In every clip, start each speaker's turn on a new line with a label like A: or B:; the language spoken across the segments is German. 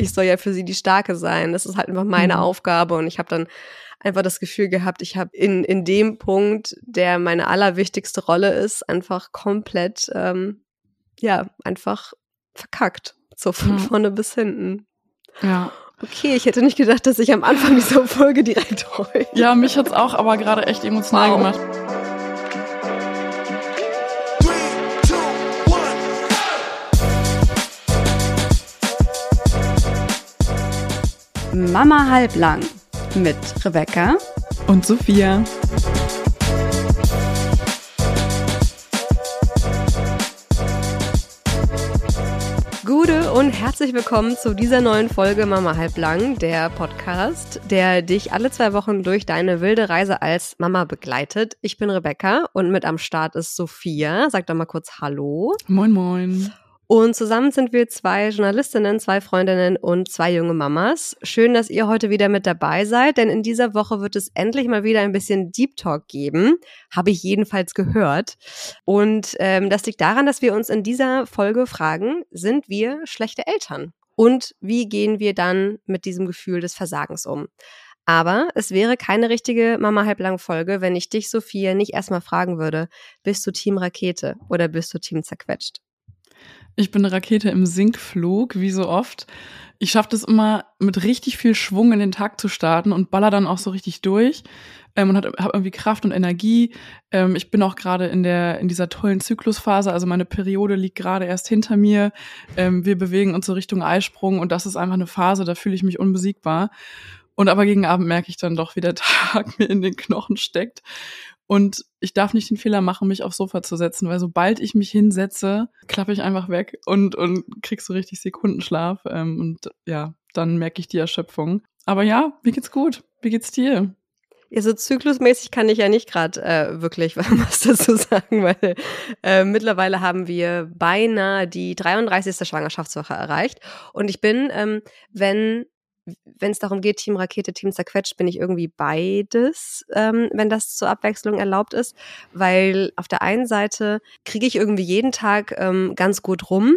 A: ich soll ja für sie die Starke sein. Das ist halt einfach meine mhm. Aufgabe und ich habe dann einfach das Gefühl gehabt, ich habe in, in dem Punkt, der meine allerwichtigste Rolle ist, einfach komplett, ähm, ja, einfach verkackt. So von ja. vorne bis hinten.
B: Ja.
A: Okay, ich hätte nicht gedacht, dass ich am Anfang dieser Folge direkt heule.
B: Ja, mich hat's auch aber gerade echt emotional wow. gemacht.
C: Mama halblang mit Rebecca
B: und Sophia.
A: Gute und herzlich willkommen zu dieser neuen Folge Mama halblang, der Podcast, der dich alle zwei Wochen durch deine wilde Reise als Mama begleitet. Ich bin Rebecca und mit am Start ist Sophia. Sag doch mal kurz Hallo.
B: Moin, moin.
A: Und zusammen sind wir zwei Journalistinnen, zwei Freundinnen und zwei junge Mamas. Schön, dass ihr heute wieder mit dabei seid, denn in dieser Woche wird es endlich mal wieder ein bisschen Deep Talk geben. Habe ich jedenfalls gehört. Und ähm, das liegt daran, dass wir uns in dieser Folge fragen, sind wir schlechte Eltern? Und wie gehen wir dann mit diesem Gefühl des Versagens um? Aber es wäre keine richtige Mama halblang Folge, wenn ich dich, Sophia, nicht erstmal fragen würde, bist du Team Rakete oder bist du Team zerquetscht?
B: Ich bin eine Rakete im Sinkflug, wie so oft. Ich schaffe das immer mit richtig viel Schwung in den Tag zu starten und baller dann auch so richtig durch ähm, und habe irgendwie Kraft und Energie. Ähm, ich bin auch gerade in in dieser tollen Zyklusphase, also meine Periode liegt gerade erst hinter mir. Ähm, wir bewegen uns so Richtung Eisprung und das ist einfach eine Phase, da fühle ich mich unbesiegbar. Und aber gegen Abend merke ich dann doch, wie der Tag mir in den Knochen steckt. Und ich darf nicht den Fehler machen, mich aufs Sofa zu setzen, weil sobald ich mich hinsetze, klappe ich einfach weg und, und krieg so richtig Sekundenschlaf. Ähm, und ja, dann merke ich die Erschöpfung. Aber ja, mir geht's gut. Wie geht's dir?
A: Ja, so zyklusmäßig kann ich ja nicht gerade äh, wirklich was dazu sagen, weil äh, mittlerweile haben wir beinahe die 33. Schwangerschaftswoche erreicht. Und ich bin, ähm, wenn wenn es darum geht, Team Rakete, Team zerquetscht, bin ich irgendwie beides, ähm, wenn das zur Abwechslung erlaubt ist. Weil auf der einen Seite kriege ich irgendwie jeden Tag ähm, ganz gut rum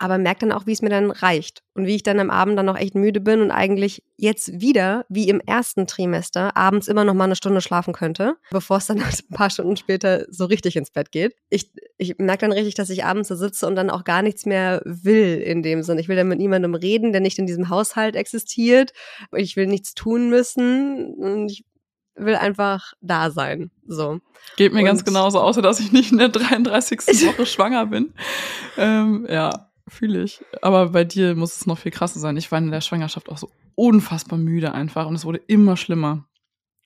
A: aber merke dann auch, wie es mir dann reicht und wie ich dann am Abend dann noch echt müde bin und eigentlich jetzt wieder, wie im ersten Trimester, abends immer noch mal eine Stunde schlafen könnte, bevor es dann halt ein paar Stunden später so richtig ins Bett geht. Ich, ich merke dann richtig, dass ich abends da sitze und dann auch gar nichts mehr will in dem Sinne. Ich will dann mit niemandem reden, der nicht in diesem Haushalt existiert. Ich will nichts tun müssen und ich will einfach da sein. So.
B: Geht mir und ganz genauso, außer dass ich nicht in der 33. Woche schwanger bin. Ähm, ja fühle ich. Aber bei dir muss es noch viel krasser sein. Ich war in der Schwangerschaft auch so unfassbar müde einfach und es wurde immer schlimmer.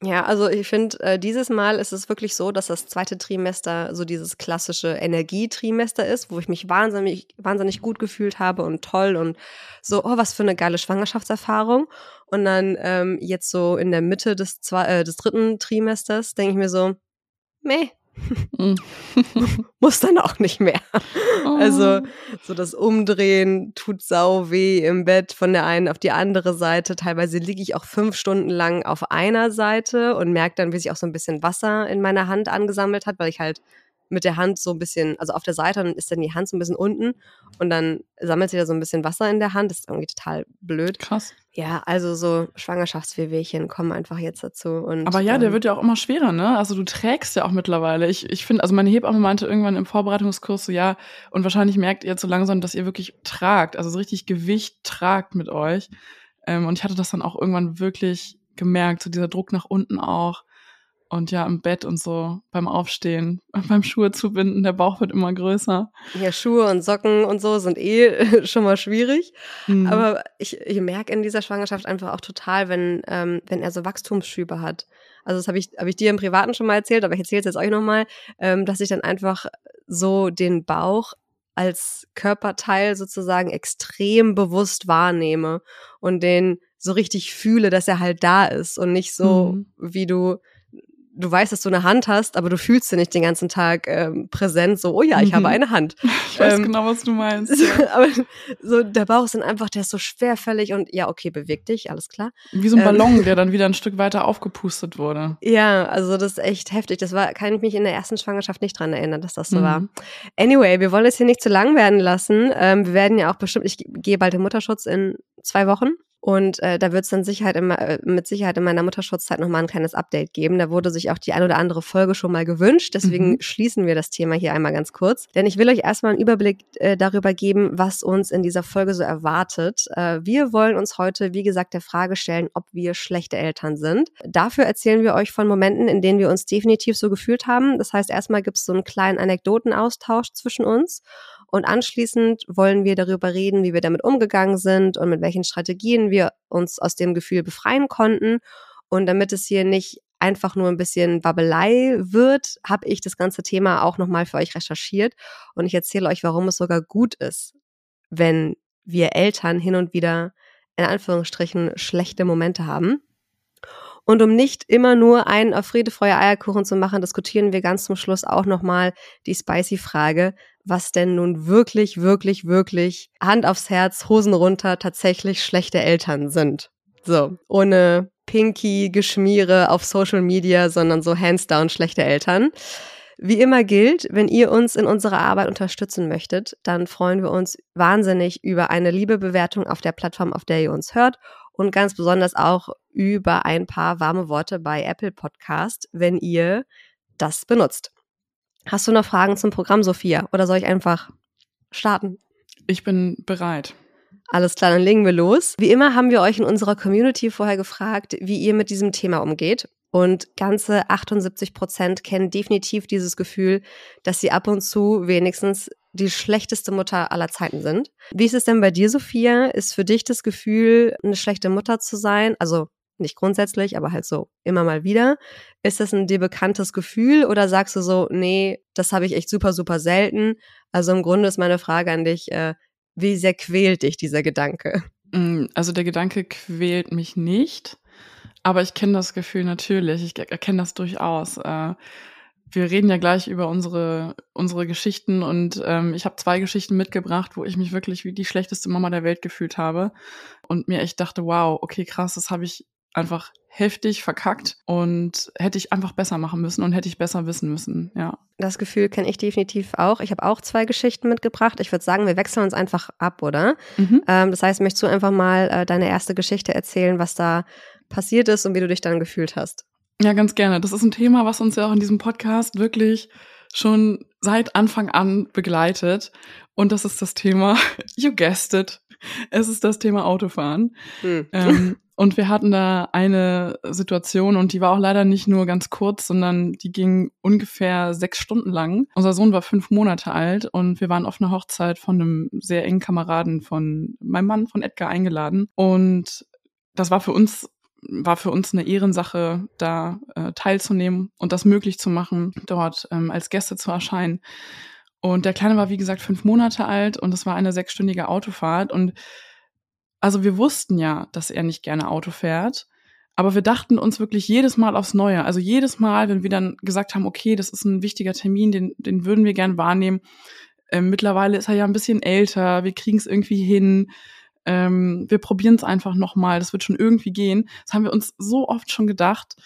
A: Ja, also ich finde, äh, dieses Mal ist es wirklich so, dass das zweite Trimester so dieses klassische Energietrimester ist, wo ich mich wahnsinnig, wahnsinnig gut gefühlt habe und toll und so, oh, was für eine geile Schwangerschaftserfahrung. Und dann ähm, jetzt so in der Mitte des, zwei, äh, des dritten Trimesters denke ich mir so, meh. Muss dann auch nicht mehr. Oh. Also so das Umdrehen tut sau weh im Bett von der einen auf die andere Seite. Teilweise liege ich auch fünf Stunden lang auf einer Seite und merke dann, wie sich auch so ein bisschen Wasser in meiner Hand angesammelt hat, weil ich halt mit der Hand so ein bisschen, also auf der Seite, dann ist dann die Hand so ein bisschen unten und dann sammelt sich da so ein bisschen Wasser in der Hand. Das ist irgendwie total blöd.
B: Krass.
A: Ja, also so Schwangerschaftswehwehchen kommen einfach jetzt dazu. Und,
B: Aber ja, der ähm, wird ja auch immer schwerer, ne? Also du trägst ja auch mittlerweile. Ich, ich finde, also meine Hebamme meinte irgendwann im Vorbereitungskurs so, ja, und wahrscheinlich merkt ihr jetzt so langsam, dass ihr wirklich tragt, also so richtig Gewicht tragt mit euch. Ähm, und ich hatte das dann auch irgendwann wirklich gemerkt, so dieser Druck nach unten auch. Und ja, im Bett und so beim Aufstehen, beim Schuhe zubinden, der Bauch wird immer größer.
A: Ja, Schuhe und Socken und so sind eh schon mal schwierig. Mhm. Aber ich, ich merke in dieser Schwangerschaft einfach auch total, wenn, ähm, wenn er so Wachstumsschübe hat. Also das habe ich, hab ich dir im Privaten schon mal erzählt, aber ich erzähle es jetzt euch nochmal, ähm, dass ich dann einfach so den Bauch als Körperteil sozusagen extrem bewusst wahrnehme und den so richtig fühle, dass er halt da ist und nicht so, mhm. wie du du weißt, dass du eine Hand hast, aber du fühlst sie nicht den ganzen Tag ähm, präsent, so, oh ja, ich mhm. habe eine Hand.
B: Ich weiß ähm, genau, was du meinst. Ja.
A: aber so, der Bauch ist dann einfach, der ist so schwerfällig und ja, okay, beweg dich, alles klar.
B: Wie so ein ähm, Ballon, der dann wieder ein Stück weiter aufgepustet wurde.
A: Ja, also das ist echt heftig. Das war, kann ich mich in der ersten Schwangerschaft nicht dran erinnern, dass das so mhm. war. Anyway, wir wollen es hier nicht zu lang werden lassen. Ähm, wir werden ja auch bestimmt, ich gehe bald in Mutterschutz in zwei Wochen. Und äh, da wird es dann Sicherheit immer, äh, mit Sicherheit in meiner Mutterschutzzeit nochmal ein kleines Update geben. Da wurde sich auch die ein oder andere Folge schon mal gewünscht. Deswegen mhm. schließen wir das Thema hier einmal ganz kurz. Denn ich will euch erstmal einen Überblick äh, darüber geben, was uns in dieser Folge so erwartet. Äh, wir wollen uns heute, wie gesagt, der Frage stellen, ob wir schlechte Eltern sind. Dafür erzählen wir euch von Momenten, in denen wir uns definitiv so gefühlt haben. Das heißt, erstmal gibt es so einen kleinen Anekdotenaustausch zwischen uns. Und anschließend wollen wir darüber reden, wie wir damit umgegangen sind und mit welchen Strategien wir uns aus dem Gefühl befreien konnten. Und damit es hier nicht einfach nur ein bisschen Babbelei wird, habe ich das ganze Thema auch nochmal für euch recherchiert. Und ich erzähle euch, warum es sogar gut ist, wenn wir Eltern hin und wieder in Anführungsstrichen schlechte Momente haben. Und um nicht immer nur einen auf Friede, Feuer, Eierkuchen zu machen, diskutieren wir ganz zum Schluss auch nochmal die spicy Frage, was denn nun wirklich, wirklich, wirklich Hand aufs Herz, Hosen runter tatsächlich schlechte Eltern sind. So, ohne Pinky Geschmiere auf Social Media, sondern so hands down schlechte Eltern. Wie immer gilt, wenn ihr uns in unserer Arbeit unterstützen möchtet, dann freuen wir uns wahnsinnig über eine liebe Bewertung auf der Plattform, auf der ihr uns hört und ganz besonders auch über ein paar warme Worte bei Apple Podcast, wenn ihr das benutzt. Hast du noch Fragen zum Programm, Sophia? Oder soll ich einfach starten?
B: Ich bin bereit.
A: Alles klar, dann legen wir los. Wie immer haben wir euch in unserer Community vorher gefragt, wie ihr mit diesem Thema umgeht. Und ganze 78 Prozent kennen definitiv dieses Gefühl, dass sie ab und zu wenigstens die schlechteste Mutter aller Zeiten sind. Wie ist es denn bei dir, Sophia? Ist für dich das Gefühl, eine schlechte Mutter zu sein? Also nicht grundsätzlich, aber halt so immer mal wieder. Ist das ein dir bekanntes Gefühl oder sagst du so, nee, das habe ich echt super, super selten? Also im Grunde ist meine Frage an dich, äh, wie sehr quält dich dieser Gedanke?
B: Mm, also der Gedanke quält mich nicht, aber ich kenne das Gefühl natürlich, ich erkenne das durchaus. Äh, wir reden ja gleich über unsere, unsere Geschichten und ähm, ich habe zwei Geschichten mitgebracht, wo ich mich wirklich wie die schlechteste Mama der Welt gefühlt habe und mir echt dachte, wow, okay, krass, das habe ich einfach heftig verkackt und hätte ich einfach besser machen müssen und hätte ich besser wissen müssen, ja.
A: Das Gefühl kenne ich definitiv auch. Ich habe auch zwei Geschichten mitgebracht. Ich würde sagen, wir wechseln uns einfach ab, oder? Mhm. Ähm, das heißt, möchtest du einfach mal äh, deine erste Geschichte erzählen, was da passiert ist und wie du dich dann gefühlt hast?
B: Ja, ganz gerne. Das ist ein Thema, was uns ja auch in diesem Podcast wirklich schon seit Anfang an begleitet. Und das ist das Thema, you guessed it, es ist das Thema Autofahren. Hm. Ähm, und wir hatten da eine Situation und die war auch leider nicht nur ganz kurz, sondern die ging ungefähr sechs Stunden lang. Unser Sohn war fünf Monate alt und wir waren auf eine Hochzeit von einem sehr engen Kameraden von meinem Mann, von Edgar, eingeladen. Und das war für uns war für uns eine Ehrensache, da äh, teilzunehmen und das möglich zu machen, dort ähm, als Gäste zu erscheinen. Und der Kleine war, wie gesagt, fünf Monate alt und es war eine sechsstündige Autofahrt. Und also wir wussten ja, dass er nicht gerne Auto fährt. Aber wir dachten uns wirklich jedes Mal aufs Neue. Also jedes Mal, wenn wir dann gesagt haben, okay, das ist ein wichtiger Termin, den, den würden wir gern wahrnehmen. Ähm, mittlerweile ist er ja ein bisschen älter, wir kriegen es irgendwie hin. Ähm, wir probieren es einfach nochmal, das wird schon irgendwie gehen. Das haben wir uns so oft schon gedacht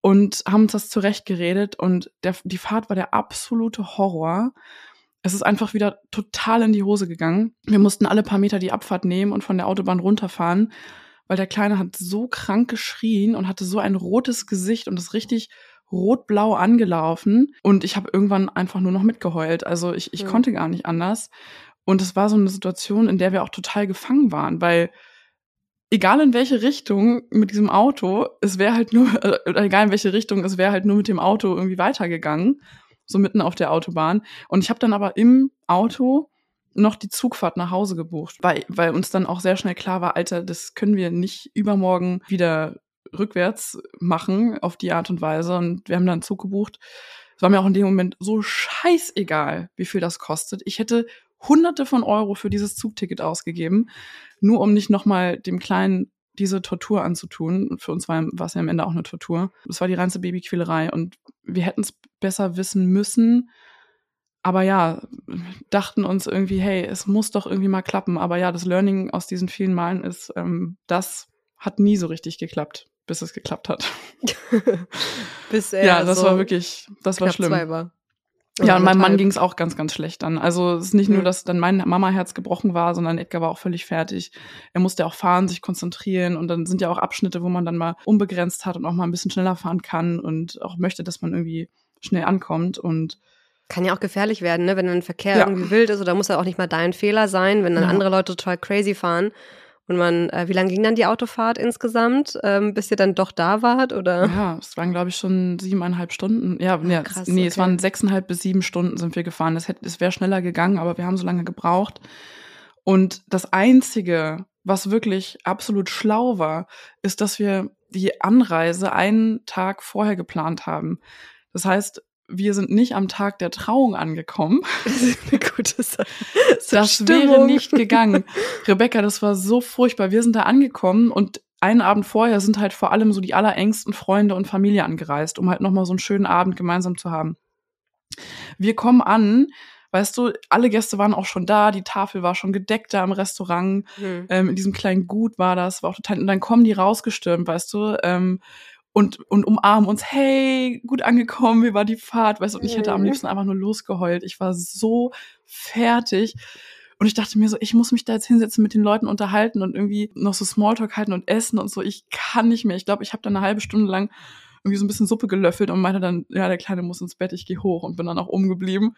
B: und haben uns das zurechtgeredet. Und der, die Fahrt war der absolute Horror es ist einfach wieder total in die Hose gegangen. Wir mussten alle paar Meter die Abfahrt nehmen und von der Autobahn runterfahren, weil der Kleine hat so krank geschrien und hatte so ein rotes Gesicht und ist richtig rot-blau angelaufen. Und ich habe irgendwann einfach nur noch mitgeheult. Also ich, ich mhm. konnte gar nicht anders. Und es war so eine Situation, in der wir auch total gefangen waren, weil egal in welche Richtung mit diesem Auto, es wäre halt nur, äh, egal in welche Richtung, es wäre halt nur mit dem Auto irgendwie weitergegangen so mitten auf der Autobahn. Und ich habe dann aber im Auto noch die Zugfahrt nach Hause gebucht, weil, weil uns dann auch sehr schnell klar war, Alter, das können wir nicht übermorgen wieder rückwärts machen auf die Art und Weise. Und wir haben dann einen Zug gebucht. Es war mir auch in dem Moment so scheißegal, wie viel das kostet. Ich hätte hunderte von Euro für dieses Zugticket ausgegeben, nur um nicht nochmal dem Kleinen diese Tortur anzutun. Für uns war, war es ja am Ende auch eine Tortur. Es war die reinste Babyquälerei und wir hätten es besser wissen müssen. Aber ja, dachten uns irgendwie, hey, es muss doch irgendwie mal klappen. Aber ja, das Learning aus diesen vielen Malen ist, ähm, das hat nie so richtig geklappt, bis es geklappt hat.
A: Bis
B: ja, das so war wirklich, das war schlimm.
A: War.
B: Ja, und meinem Mann ging es auch ganz, ganz schlecht dann. Also es ist nicht
A: Mhm.
B: nur, dass dann mein Mama-Herz gebrochen war, sondern Edgar war auch völlig fertig. Er musste auch fahren, sich konzentrieren und dann sind ja auch Abschnitte, wo man dann mal unbegrenzt hat und auch mal ein bisschen schneller fahren kann und auch möchte, dass man irgendwie schnell ankommt und
A: Kann ja auch gefährlich werden, ne? wenn ein Verkehr
B: Ja.
A: irgendwie wild ist oder muss ja auch nicht mal dein Fehler sein, wenn dann
B: Ja.
A: andere Leute total crazy fahren. Und man, äh, wie lange ging dann die Autofahrt insgesamt, ähm, bis ihr dann doch da wart? Oder?
B: ja, es waren glaube ich schon siebeneinhalb Stunden. Ja, ja
A: krass,
B: nee, es
A: okay.
B: waren sechseinhalb bis sieben Stunden sind wir gefahren. Es hätte, es wäre schneller gegangen, aber wir haben so lange gebraucht. Und das einzige, was wirklich absolut schlau war, ist, dass wir die Anreise einen Tag vorher geplant haben. Das heißt, wir sind nicht am Tag der Trauung angekommen.
A: Das ist eine gute Sache. So
B: Das wäre nicht gegangen. Rebecca, das war so furchtbar. Wir sind da angekommen und einen Abend vorher sind halt vor allem so die allerengsten Freunde und Familie angereist, um halt nochmal so einen schönen Abend gemeinsam zu haben. Wir kommen an, weißt du, alle Gäste waren auch schon da, die Tafel war schon gedeckt da im Restaurant,
A: Hm.
B: ähm, in diesem kleinen Gut war das, war auch total, und dann kommen die rausgestürmt, weißt du, ähm, und, und umarmen uns, hey, gut angekommen, wie war die Fahrt, weißt du, und ich hätte am
A: Mhm.
B: liebsten einfach nur losgeheult. Ich war so fertig. Und ich dachte mir so, ich muss mich da jetzt hinsetzen, mit den Leuten unterhalten und irgendwie noch so Smalltalk halten und essen und so. Ich kann nicht mehr. Ich glaube, ich habe dann eine halbe Stunde lang irgendwie so ein bisschen Suppe gelöffelt und meinte dann, ja, der Kleine muss ins Bett, ich gehe hoch und bin dann auch oben geblieben.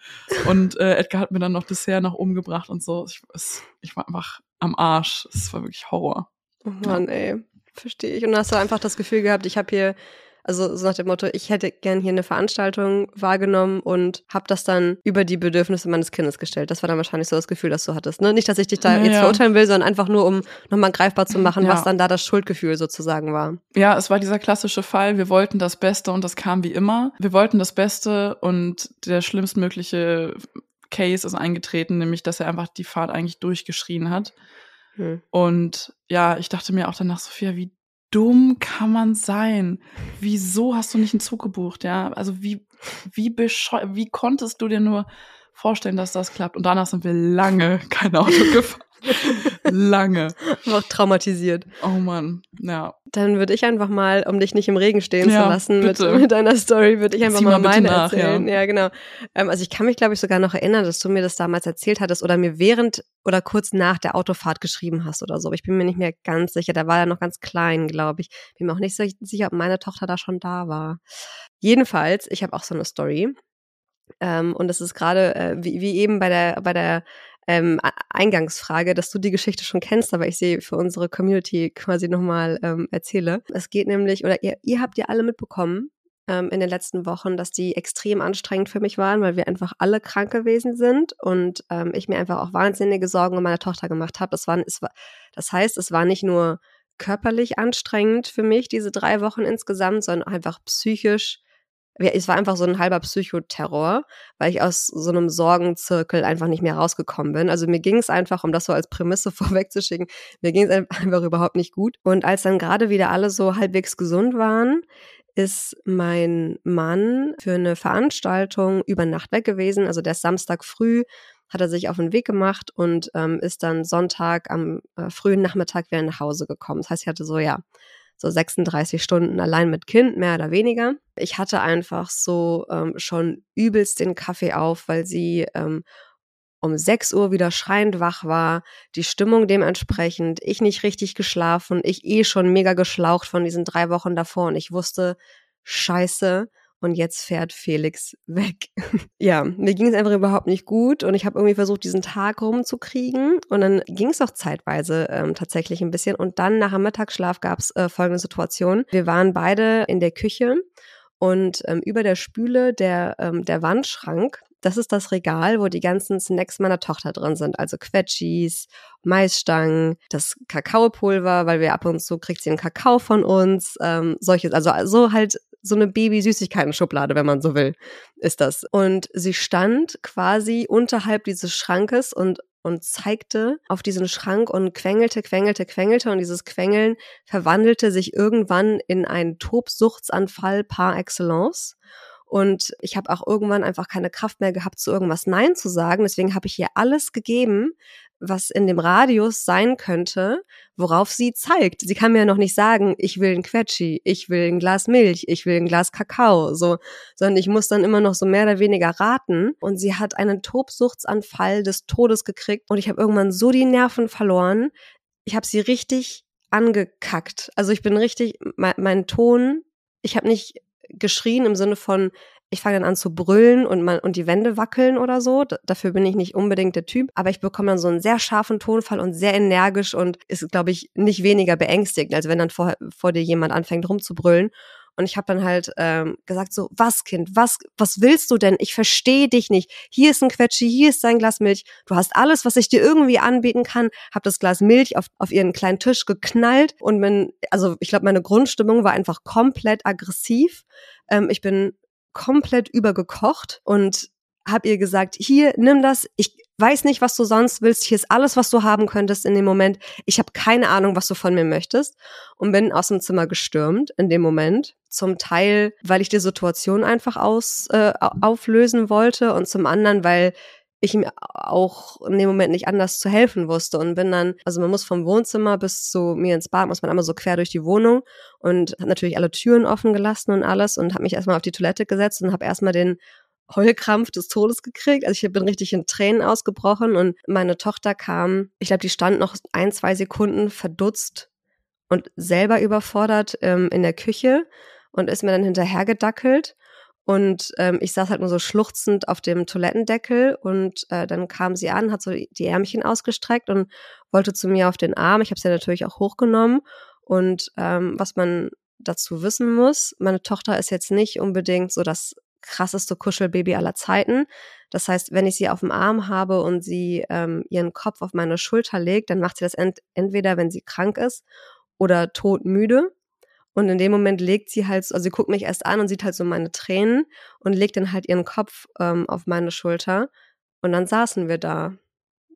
B: Und äh, Edgar hat mir dann noch Dessert nach oben gebracht und so. Ich, es, ich war einfach am Arsch. Es war wirklich Horror.
A: Oh Mann, ey. Verstehe ich. Und hast du einfach das Gefühl gehabt, ich habe hier, also so nach dem Motto, ich hätte gern hier eine Veranstaltung wahrgenommen und habe das dann über die Bedürfnisse meines Kindes gestellt. Das war dann wahrscheinlich so das Gefühl, das du hattest. Ne? Nicht, dass ich dich da
B: Ja,
A: jetzt verurteilen will, sondern einfach nur, um nochmal greifbar zu machen,
B: Ja.
A: was dann da das Schuldgefühl sozusagen war.
B: Ja, es war dieser klassische Fall, wir wollten das Beste und das kam wie immer. Wir wollten das Beste und der schlimmstmögliche Case ist eingetreten, nämlich dass er einfach die Fahrt eigentlich durchgeschrien hat.
A: Hm.
B: Und ja, ich dachte mir auch danach, Sophia, wie dumm kann man sein? Wieso hast du nicht einen Zug gebucht? Ja, also wie, wie bescheu wie konntest du dir nur vorstellen, dass das klappt? Und danach sind wir lange kein Auto gefahren. Lange.
A: War auch traumatisiert.
B: Oh Mann, ja.
A: Dann würde ich einfach mal, um dich nicht im Regen stehen
B: Ja,
A: zu lassen mit,
B: bitte.
A: mit deiner Story, würde ich einfach
B: Zieh
A: mal,
B: mal
A: meine
B: nach,
A: erzählen.
B: ja.
A: Ja, genau. Ähm, also ich kann mich, glaube ich, sogar noch erinnern, dass du mir das damals erzählt hattest oder mir während oder kurz nach der Autofahrt geschrieben hast oder so. Aber ich bin mir nicht mehr ganz sicher. Da war er noch ganz klein, glaube ich. Bin mir auch nicht so sicher, ob meine Tochter da schon da war. Jedenfalls, ich habe auch so eine Story. Ähm, und das ist gerade, äh, wie, wie eben bei der, bei der ähm, Eingangsfrage, dass du die Geschichte schon kennst, aber ich sie für unsere Community quasi nochmal ähm, erzähle. Es geht nämlich, oder ihr, ihr habt ja alle mitbekommen ähm, in den letzten Wochen, dass die extrem anstrengend für mich waren, weil wir einfach alle krank gewesen sind und ähm, ich mir einfach auch wahnsinnige Sorgen um meine Tochter gemacht habe. Das, waren, das heißt, es war nicht nur körperlich anstrengend für mich, diese drei Wochen insgesamt, sondern einfach psychisch es war einfach so ein halber Psychoterror, weil ich aus so einem Sorgenzirkel einfach nicht mehr rausgekommen bin. Also mir ging es einfach, um das so als Prämisse vorwegzuschicken, mir ging es einfach überhaupt nicht gut. Und als dann gerade wieder alle so halbwegs gesund waren, ist mein Mann für eine Veranstaltung über Nacht weg gewesen. Also der Samstag früh hat er sich auf den Weg gemacht und ähm, ist dann Sonntag am äh, frühen Nachmittag wieder nach Hause gekommen. Das heißt, ich hatte so, ja, so 36 Stunden allein mit Kind, mehr oder weniger. Ich hatte einfach so ähm, schon übelst den Kaffee auf, weil sie ähm, um 6 Uhr wieder schreiend wach war, die Stimmung dementsprechend, ich nicht richtig geschlafen, ich eh schon mega geschlaucht von diesen drei Wochen davor und ich wusste, scheiße, und jetzt fährt Felix weg. ja, mir ging es einfach überhaupt nicht gut und ich habe irgendwie versucht, diesen Tag rumzukriegen und dann ging es auch zeitweise ähm, tatsächlich ein bisschen und dann nach dem Mittagsschlaf gab es äh, folgende Situation. Wir waren beide in der Küche und ähm, über der Spüle der, ähm, der Wandschrank, das ist das Regal, wo die ganzen Snacks meiner Tochter drin sind. Also Quetschis, Maisstangen, das Kakaopulver, weil wir ab und zu kriegt sie einen Kakao von uns, ähm, solches, also so halt so eine Baby-Süßigkeiten-Schublade, wenn man so will, ist das. Und sie stand quasi unterhalb dieses Schrankes und und zeigte auf diesen Schrank und quengelte, quengelte, quengelte und dieses Quengeln verwandelte sich irgendwann in einen Tobsuchtsanfall par excellence. Und ich habe auch irgendwann einfach keine Kraft mehr gehabt, zu irgendwas Nein zu sagen. Deswegen habe ich ihr alles gegeben, was in dem Radius sein könnte, worauf sie zeigt. Sie kann mir ja noch nicht sagen, ich will ein Quetschi, ich will ein Glas Milch, ich will ein Glas Kakao, so, sondern ich muss dann immer noch so mehr oder weniger raten. Und sie hat einen Tobsuchtsanfall des Todes gekriegt und ich habe irgendwann so die Nerven verloren. Ich habe sie richtig angekackt. Also ich bin richtig, mein, mein Ton, ich habe nicht geschrien im Sinne von, ich fange dann an zu brüllen und man und die Wände wackeln oder so. D dafür bin ich nicht unbedingt der Typ, aber ich bekomme dann so einen sehr scharfen Tonfall und sehr energisch und ist, glaube ich, nicht weniger beängstigend, als wenn dann vor, vor dir jemand anfängt rumzubrüllen. Und ich habe dann halt ähm, gesagt so, was Kind, was was willst du denn? Ich verstehe dich nicht. Hier ist ein Quetschi, hier ist ein Glas Milch. Du hast alles, was ich dir irgendwie anbieten kann. Hab das Glas Milch auf, auf ihren kleinen Tisch geknallt und bin, also ich glaube, meine Grundstimmung war einfach komplett aggressiv. Ähm, ich bin komplett übergekocht und habe ihr gesagt, hier, nimm das. Ich weiß nicht, was du sonst willst. Hier ist alles, was du haben könntest in dem Moment. Ich habe keine Ahnung, was du von mir möchtest. Und bin aus dem Zimmer gestürmt in dem Moment. Zum Teil, weil ich die Situation einfach aus, äh, auflösen wollte und zum anderen, weil ich ihm auch in dem Moment nicht anders zu helfen wusste und bin dann, also man muss vom Wohnzimmer bis zu mir ins Bad, muss man einmal so quer durch die Wohnung und hat natürlich alle Türen offen gelassen und alles und habe mich erstmal auf die Toilette gesetzt und habe erstmal den Heulkrampf des Todes gekriegt. Also ich bin richtig in Tränen ausgebrochen und meine Tochter kam, ich glaube, die stand noch ein, zwei Sekunden verdutzt und selber überfordert ähm, in der Küche und ist mir dann hinterhergedackelt und ähm, ich saß halt nur so schluchzend auf dem Toilettendeckel und äh, dann kam sie an, hat so die Ärmchen ausgestreckt und wollte zu mir auf den Arm. Ich habe sie natürlich auch hochgenommen. Und ähm, was man dazu wissen muss, meine Tochter ist jetzt nicht unbedingt so das krasseste Kuschelbaby aller Zeiten. Das heißt, wenn ich sie auf dem Arm habe und sie ähm, ihren Kopf auf meine Schulter legt, dann macht sie das ent entweder, wenn sie krank ist oder todmüde. Und in dem Moment legt sie halt, also sie guckt mich erst an und sieht halt so meine Tränen und legt dann halt ihren Kopf ähm, auf meine Schulter. Und dann saßen wir da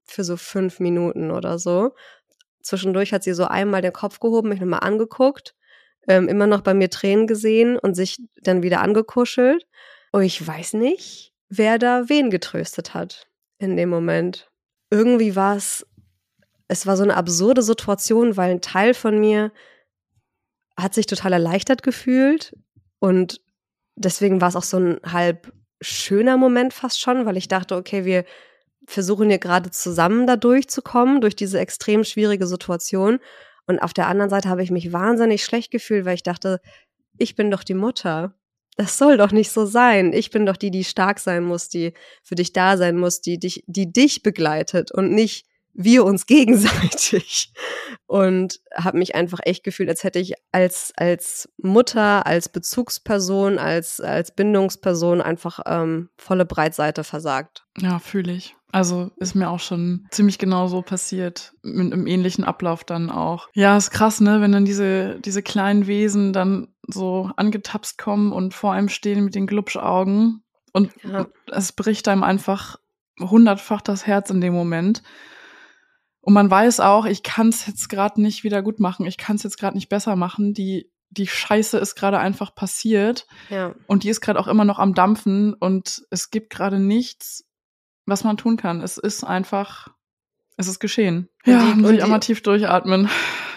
A: für so fünf Minuten oder so. Zwischendurch hat sie so einmal den Kopf gehoben, mich nochmal angeguckt, ähm, immer noch bei mir Tränen gesehen und sich dann wieder angekuschelt. Und ich weiß nicht, wer da wen getröstet hat in dem Moment. Irgendwie war es, es war so eine absurde Situation, weil ein Teil von mir hat sich total erleichtert gefühlt und deswegen war es auch so ein halb schöner Moment fast schon, weil ich dachte, okay, wir versuchen hier gerade zusammen da durchzukommen, durch diese extrem schwierige Situation. Und auf der anderen Seite habe ich mich wahnsinnig schlecht gefühlt, weil ich dachte, ich bin doch die Mutter. Das soll doch nicht so sein. Ich bin doch die, die stark sein muss, die für dich da sein muss, die dich, die dich begleitet und nicht wir uns gegenseitig und habe mich einfach echt gefühlt, als hätte ich als als Mutter, als Bezugsperson, als als Bindungsperson einfach ähm, volle Breitseite versagt.
B: Ja, fühle ich. Also ist mir auch schon ziemlich genau so passiert, mit einem ähnlichen Ablauf dann auch. Ja, ist krass, ne, wenn dann diese, diese kleinen Wesen dann so angetapst kommen und vor einem stehen mit den Glubschaugen und ja. es bricht einem einfach hundertfach das Herz in dem Moment. Und man weiß auch, ich kann es jetzt gerade nicht wieder gut machen, ich kann es jetzt gerade nicht besser machen. Die, die Scheiße ist gerade einfach passiert.
A: Ja.
B: Und die ist gerade auch immer noch am Dampfen und es gibt gerade nichts, was man tun kann. Es ist einfach, es ist geschehen. Und ja, die, muss ich einmal tief durchatmen.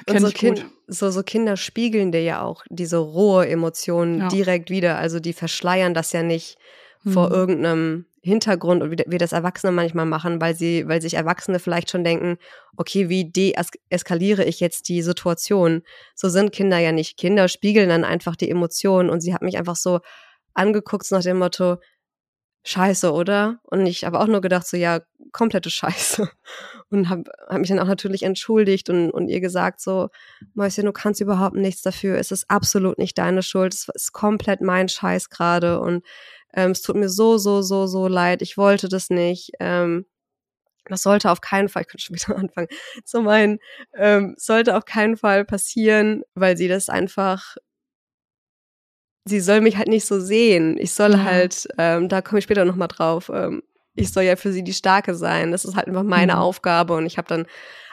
B: Kenn so ich gut.
A: so, so Kinder spiegeln dir ja auch diese rohe Emotionen ja. direkt wieder. Also die verschleiern das ja nicht hm. vor irgendeinem Hintergrund und wie, wie das Erwachsene manchmal machen, weil sie, weil sich Erwachsene vielleicht schon denken, okay, wie deeskaliere ich jetzt die Situation? So sind Kinder ja nicht. Kinder spiegeln dann einfach die Emotionen und sie hat mich einfach so angeguckt nach dem Motto, Scheiße, oder? Und ich habe auch nur gedacht, so ja, komplette Scheiße. Und habe hab mich dann auch natürlich entschuldigt und, und ihr gesagt, so, Mäuschen, du kannst überhaupt nichts dafür. Es ist absolut nicht deine Schuld. Es ist komplett mein Scheiß gerade. Und ähm, es tut mir so, so, so, so leid. Ich wollte das nicht. Ähm, das sollte auf keinen Fall, ich könnte schon wieder anfangen zu meinen, ähm, sollte auf keinen Fall passieren, weil sie das einfach, sie soll mich halt nicht so sehen. Ich soll ja. halt, ähm, da komme ich später nochmal drauf, ähm, ich soll ja für sie die Starke sein. Das ist halt einfach meine mhm. Aufgabe und ich habe dann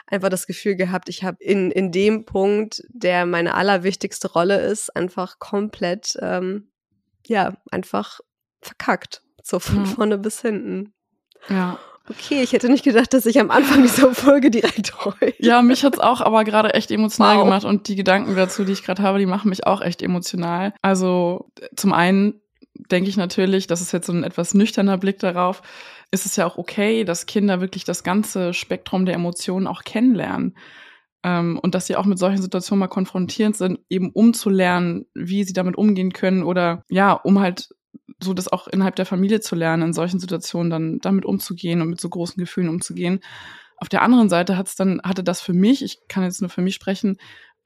A: einfach das Gefühl gehabt, ich habe in, in dem Punkt, der meine allerwichtigste Rolle ist, einfach komplett, ähm, ja, einfach verkackt. So von mhm. vorne bis hinten.
B: Ja.
A: Okay, ich hätte nicht gedacht, dass ich am Anfang dieser Folge direkt heule.
B: Ja, mich hat's auch aber gerade echt emotional wow. gemacht und die Gedanken dazu, die ich gerade habe, die machen mich auch echt emotional. Also zum einen denke ich natürlich, das ist jetzt so ein etwas nüchterner Blick darauf, ist es ja auch okay, dass Kinder wirklich das ganze Spektrum der Emotionen auch kennenlernen. Ähm, und dass sie auch mit solchen Situationen mal konfrontiert sind, eben um zu lernen, wie sie damit umgehen können oder ja, um halt so das auch innerhalb der Familie zu lernen, in solchen Situationen dann damit umzugehen und mit so großen Gefühlen umzugehen. Auf der anderen Seite hat's dann, hatte das für mich, ich kann jetzt nur für mich sprechen,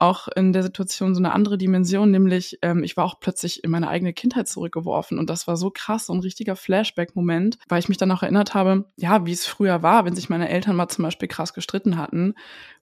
B: auch in der Situation so eine andere Dimension, nämlich ähm, ich war auch plötzlich in meine eigene Kindheit zurückgeworfen und das war so krass, so ein richtiger Flashback-Moment, weil ich mich dann auch erinnert habe, ja, wie es früher war, wenn sich meine Eltern mal zum Beispiel krass gestritten hatten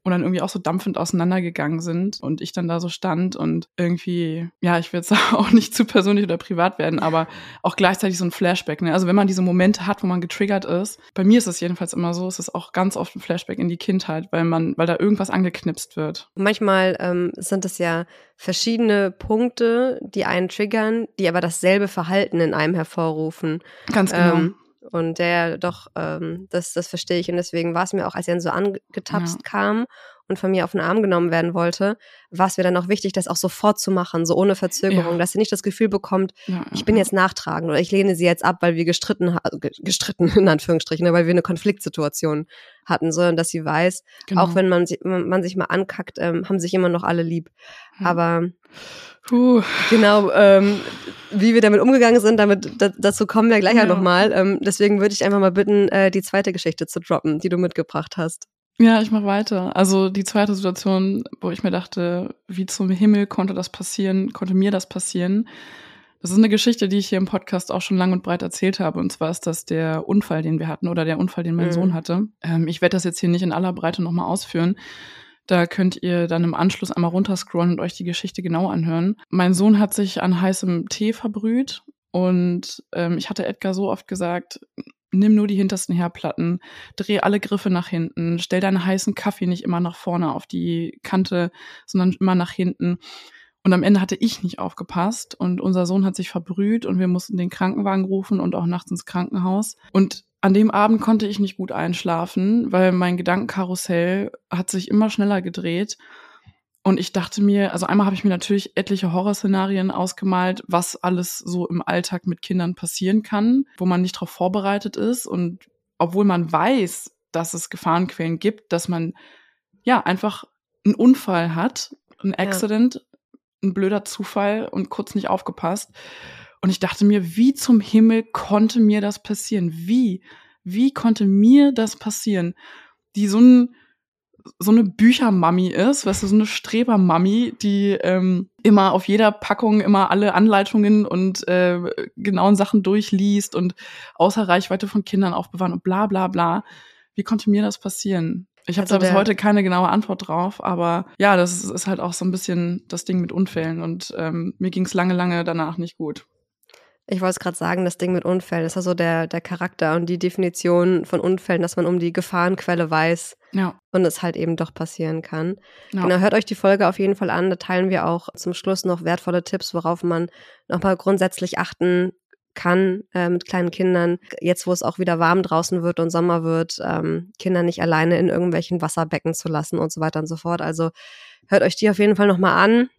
B: und dann irgendwie auch so dampfend auseinandergegangen sind und ich dann da so stand und irgendwie, ja, ich will jetzt auch nicht zu persönlich oder privat werden, aber auch gleichzeitig so ein Flashback. Ne? Also wenn man diese Momente hat, wo man getriggert ist, bei mir ist es jedenfalls immer so, es ist auch ganz oft ein Flashback in die Kindheit, weil man, weil da irgendwas angeknipst wird.
A: Manchmal ähm, sind es ja verschiedene Punkte, die einen triggern, die aber dasselbe Verhalten in einem hervorrufen.
B: Ganz genau. Ähm,
A: und der doch, ähm, das, das verstehe ich. Und deswegen war es mir auch, als er dann so angetapst ja. kam und von mir auf den Arm genommen werden wollte, war es mir dann auch wichtig, das auch sofort zu machen, so ohne Verzögerung, ja. dass sie nicht das Gefühl bekommt, ja, ich bin jetzt nachtragend oder ich lehne sie jetzt ab, weil wir gestritten haben, gestritten in Anführungsstrichen, ne, weil wir eine Konfliktsituation hatten, sondern dass sie weiß, genau. auch wenn man, man sich mal ankackt, ähm, haben sich immer noch alle lieb. Aber
B: Puh.
A: Genau, ähm, wie wir damit umgegangen sind, damit dazu kommen wir gleich ja, nochmal. Ähm, deswegen würde ich einfach mal bitten, äh, die zweite Geschichte zu droppen, die du mitgebracht hast.
B: Ja, ich mach weiter. Also die zweite Situation, wo ich mir dachte, wie zum Himmel konnte das passieren, konnte mir das passieren. Das ist eine Geschichte, die ich hier im Podcast auch schon lang und breit erzählt habe. Und zwar ist das der Unfall, den wir hatten oder der Unfall, den mein mhm. Sohn hatte. Ähm, ich werde das jetzt hier nicht in aller Breite nochmal ausführen. Da könnt ihr dann im Anschluss einmal runterscrollen und euch die Geschichte genau anhören. Mein Sohn hat sich an heißem Tee verbrüht und ähm, ich hatte Edgar so oft gesagt, nimm nur die hintersten Herdplatten, dreh alle Griffe nach hinten, stell deinen heißen Kaffee nicht immer nach vorne auf die Kante, sondern immer nach hinten. Und am Ende hatte ich nicht aufgepasst und unser Sohn hat sich verbrüht und wir mussten den Krankenwagen rufen und auch nachts ins Krankenhaus. Und an dem Abend konnte ich nicht gut einschlafen, weil mein Gedankenkarussell hat sich immer schneller gedreht. Und ich dachte mir, also einmal habe ich mir natürlich etliche Horrorszenarien ausgemalt, was alles so im Alltag mit Kindern passieren kann, wo man nicht darauf vorbereitet ist. Und obwohl man weiß, dass es Gefahrenquellen gibt, dass man ja einfach einen Unfall hat, ein Accident, ja. ein blöder Zufall und kurz nicht aufgepasst. Und ich dachte mir, wie zum Himmel konnte mir das passieren? Wie? Wie konnte mir das passieren? Die so, ein, so eine Büchermami ist, weißt du, so eine Strebermami, die ähm, immer auf jeder Packung immer alle Anleitungen und äh, genauen Sachen durchliest und außer Reichweite von Kindern aufbewahren und bla bla bla. Wie konnte mir das passieren? Ich habe also da bis heute keine genaue Antwort drauf, aber ja, das ist, ist, halt auch so ein bisschen das Ding mit Unfällen und ähm, mir ging es lange, lange danach nicht gut.
A: Ich wollte es gerade sagen, das Ding mit Unfällen ist ja so der, der Charakter und die Definition von Unfällen, dass man um die Gefahrenquelle weiß
B: ja.
A: und es halt eben doch passieren kann. Ja. Genau, hört euch die Folge auf jeden Fall an. Da teilen wir auch zum Schluss noch wertvolle Tipps, worauf man nochmal grundsätzlich achten kann äh, mit kleinen Kindern. Jetzt, wo es auch wieder warm draußen wird und Sommer wird, ähm, Kinder nicht alleine in irgendwelchen Wasserbecken zu lassen und so weiter und so fort. Also hört euch die auf jeden Fall nochmal an.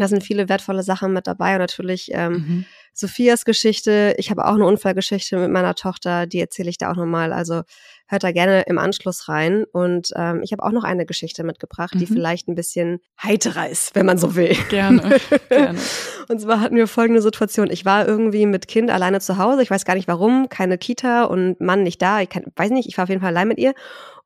A: Da sind viele wertvolle Sachen mit dabei und natürlich ähm, mhm. Sophias Geschichte. Ich habe auch eine Unfallgeschichte mit meiner Tochter, die erzähle ich da auch nochmal. Also hört da gerne im Anschluss rein. Und ähm, ich habe auch noch eine Geschichte mitgebracht, mhm. die vielleicht ein bisschen heiterer ist, wenn man so will.
B: Gerne, gerne.
A: Und zwar hatten wir folgende Situation. Ich war irgendwie mit Kind alleine zu Hause. Ich weiß gar nicht warum. Keine Kita und Mann nicht da. Ich kann, weiß nicht, ich war auf jeden Fall allein mit ihr.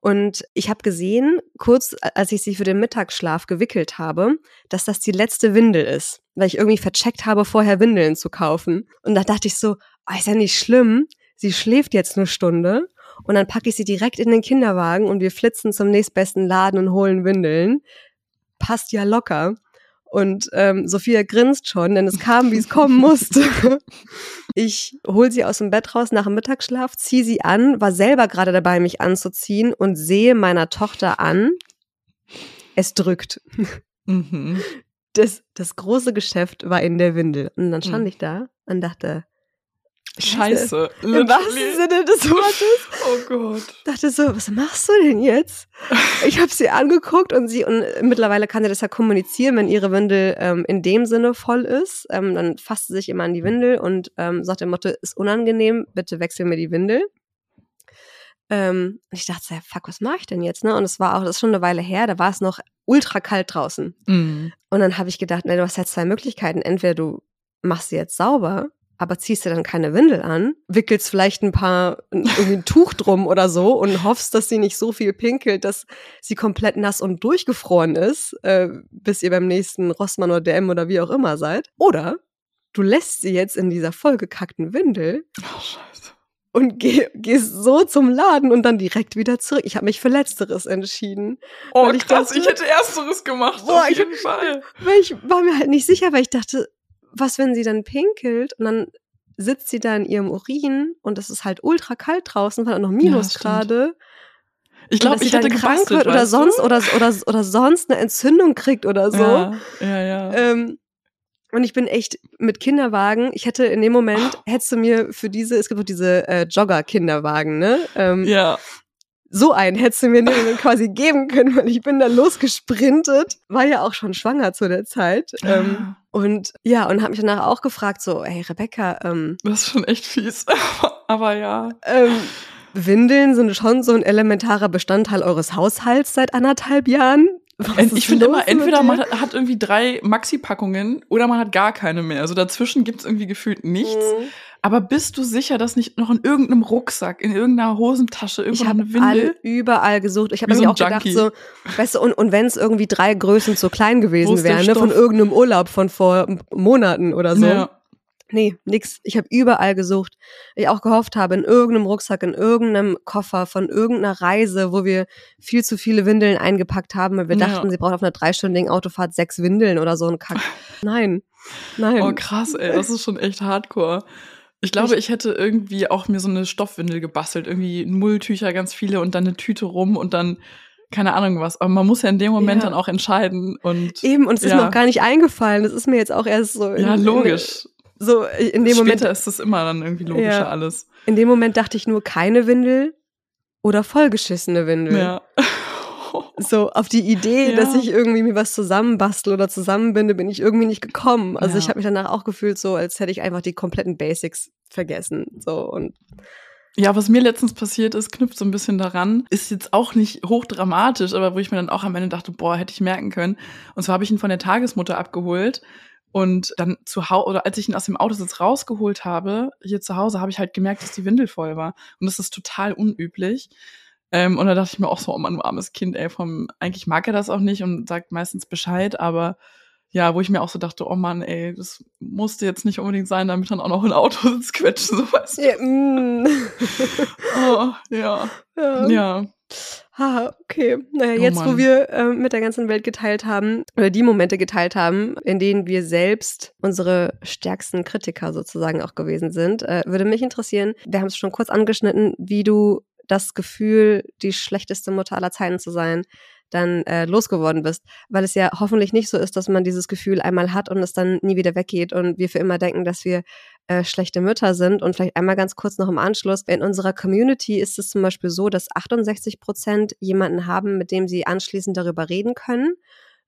A: Und ich habe gesehen, kurz als ich sie für den Mittagsschlaf gewickelt habe, dass das die letzte Windel ist, weil ich irgendwie vercheckt habe, vorher Windeln zu kaufen. Und da dachte ich so, oh, ist ja nicht schlimm, sie schläft jetzt eine Stunde und dann packe ich sie direkt in den Kinderwagen und wir flitzen zum nächstbesten Laden und holen Windeln. Passt ja locker. Und ähm, Sophia grinst schon, denn es kam, wie es kommen musste. Ich hol sie aus dem Bett raus nach dem Mittagsschlaf, ziehe sie an, war selber gerade dabei, mich anzuziehen und sehe meiner Tochter an, es drückt.
B: Mhm.
A: Das, das große Geschäft war in der Windel. Und dann stand
B: Mhm.
A: ich da und dachte,
B: Scheiße.
A: im wahrsten
B: literally.
A: Sinne des Wortes,
B: Oh Gott.
A: dachte so, was machst du denn jetzt? Ich habe sie angeguckt und sie, und mittlerweile kann sie das ja kommunizieren, wenn ihre Windel ähm, in dem Sinne voll ist. Ähm, dann fasst sie sich immer an die Windel und ähm, sagt dem Motto, ist unangenehm, bitte wechsel mir die Windel. Ähm, und ich dachte, fuck, was mache ich denn jetzt? Ne? Und es war auch, das ist schon eine Weile her, da war es noch ultra kalt draußen.
B: Mhm.
A: Und dann habe ich gedacht, ne, du hast jetzt zwei Möglichkeiten. Entweder du machst sie jetzt sauber, aber ziehst dir dann keine Windel an, wickelst vielleicht ein paar, irgendwie ein Tuch drum oder so und hoffst, dass sie nicht so viel pinkelt, dass sie komplett nass und durchgefroren ist, äh, bis ihr beim nächsten Rossmann oder DM oder wie auch immer seid. Oder du lässt sie jetzt in dieser vollgekackten Windel
B: Oh, scheiße.
A: und geh, gehst so zum Laden und dann direkt wieder zurück. Ich habe mich für Letzteres entschieden.
B: Oh,
A: Weil ich
B: krass,
A: dachte-
B: ich hätte Ersteres gemacht.
A: Boah,
B: auf
A: ich-
B: jeden Fall.
A: Weil ich war mir halt nicht sicher, weil ich dachte, was, wenn sie dann pinkelt und dann sitzt sie da in ihrem Urin und es ist halt ultra kalt draußen, weil auch noch
B: Ja,
A: Minusgrade.
B: Ich
A: und
B: glaube, ich hätte
A: krank wird oder sonst
B: du?
A: oder, oder, oder sonst eine Entzündung kriegt oder so.
B: Ja, ja, ja.
A: Ähm, und ich bin echt mit Kinderwagen, ich hätte in dem Moment, hättest du mir für diese, es gibt auch diese äh, Jogger-Kinderwagen, ne? Ähm,
B: ja.
A: so einen hättest du mir quasi geben können, weil ich bin dann losgesprintet, war ja auch schon schwanger zu der Zeit. Ähm, und ja, und habe mich danach auch gefragt, so, hey Rebecca, ähm,
B: Das ist schon echt fies. Aber ja.
A: ähm, Windeln sind schon so ein elementarer Bestandteil eures Haushalts seit anderthalb Jahren.
B: Ich finde immer, entweder man hat, hat irgendwie drei Maxi-Packungen oder man hat gar keine mehr. Also dazwischen gibt's irgendwie gefühlt nichts.
A: Mhm.
B: Aber bist du sicher, dass nicht noch in irgendeinem Rucksack, in irgendeiner Hosentasche, irgendwo
A: Ich habe
B: eine Windel?
A: alle überall gesucht. Ich habe mir
B: so
A: auch
B: ein
A: gedacht,
B: Junkie.
A: so, weißt du, und, und wenn es irgendwie drei Größen zu klein gewesen wären, ne, von irgendeinem Urlaub von vor Monaten oder so.
B: Ja.
A: Nee, nix. Ich habe überall gesucht. Ich auch gehofft habe, in irgendeinem Rucksack, in irgendeinem Koffer von irgendeiner Reise, wo wir viel zu viele Windeln eingepackt haben, weil wir
B: Ja.
A: dachten, sie braucht auf einer dreistündigen Autofahrt sechs Windeln oder so ein Kack. Nein. Nein.
B: Oh krass, ey, das ist schon echt hardcore. Ich glaube, ich hätte irgendwie auch mir so eine Stoffwindel gebastelt, irgendwie Mulltücher ganz viele und dann eine Tüte rum und dann keine Ahnung was. Aber man muss ja in dem Moment
A: Ja.
B: dann auch entscheiden und
A: Eben, und es ist
B: Ja.
A: mir auch gar nicht eingefallen. Das ist mir jetzt auch erst so.
B: ja logisch.
A: So in dem
B: Später
A: Moment,
B: ist das immer dann irgendwie logischer
A: Ja.
B: alles.
A: in dem Moment dachte ich nur keine Windel oder vollgeschissene Windel.
B: Ja.
A: So auf die Idee,
B: Ja.
A: dass ich irgendwie mir was zusammenbastel oder zusammenbinde, bin ich irgendwie nicht gekommen. Also
B: Ja.
A: ich habe mich danach auch gefühlt so, als hätte ich einfach die kompletten Basics vergessen. So und
B: Ja, was mir letztens passiert ist, knüpft so ein bisschen daran, ist jetzt auch nicht hochdramatisch, aber wo ich mir dann auch am Ende dachte, boah, hätte ich merken können. Und zwar habe ich ihn von der Tagesmutter abgeholt und dann zu Hause, oder als ich ihn aus dem Autositz rausgeholt habe, hier zu Hause, habe ich halt gemerkt, dass die Windel voll war. Und das ist total unüblich. Ähm, und da dachte ich mir auch so, oh Mann, du armes Kind, ey, vom, eigentlich mag er das auch nicht und sagt meistens Bescheid, aber ja, wo ich mir auch so dachte, oh Mann, ey, das musste jetzt nicht unbedingt sein, damit dann auch noch ein Autositz quetschen, so weißt du.
A: ja, mm.
B: Oh, ja.
A: ja.
B: Ja.
A: Ha, okay. Naja,
B: Oh
A: jetzt, wo
B: Mann.
A: wir ähm, mit der ganzen Welt geteilt haben, oder die Momente geteilt haben, in denen wir selbst unsere stärksten Kritiker sozusagen auch gewesen sind, äh, würde mich interessieren, wir haben es schon kurz angeschnitten, wie du das Gefühl, die schlechteste Mutter aller Zeiten zu sein, dann äh, losgeworden bist. Weil es ja hoffentlich nicht so ist, dass man dieses Gefühl einmal hat und es dann nie wieder weggeht und wir für immer denken, dass wir äh, schlechte Mütter sind. Und vielleicht einmal ganz kurz noch im Anschluss. In unserer Community ist es zum Beispiel so, dass 68 Prozent jemanden haben, mit dem sie anschließend darüber reden können.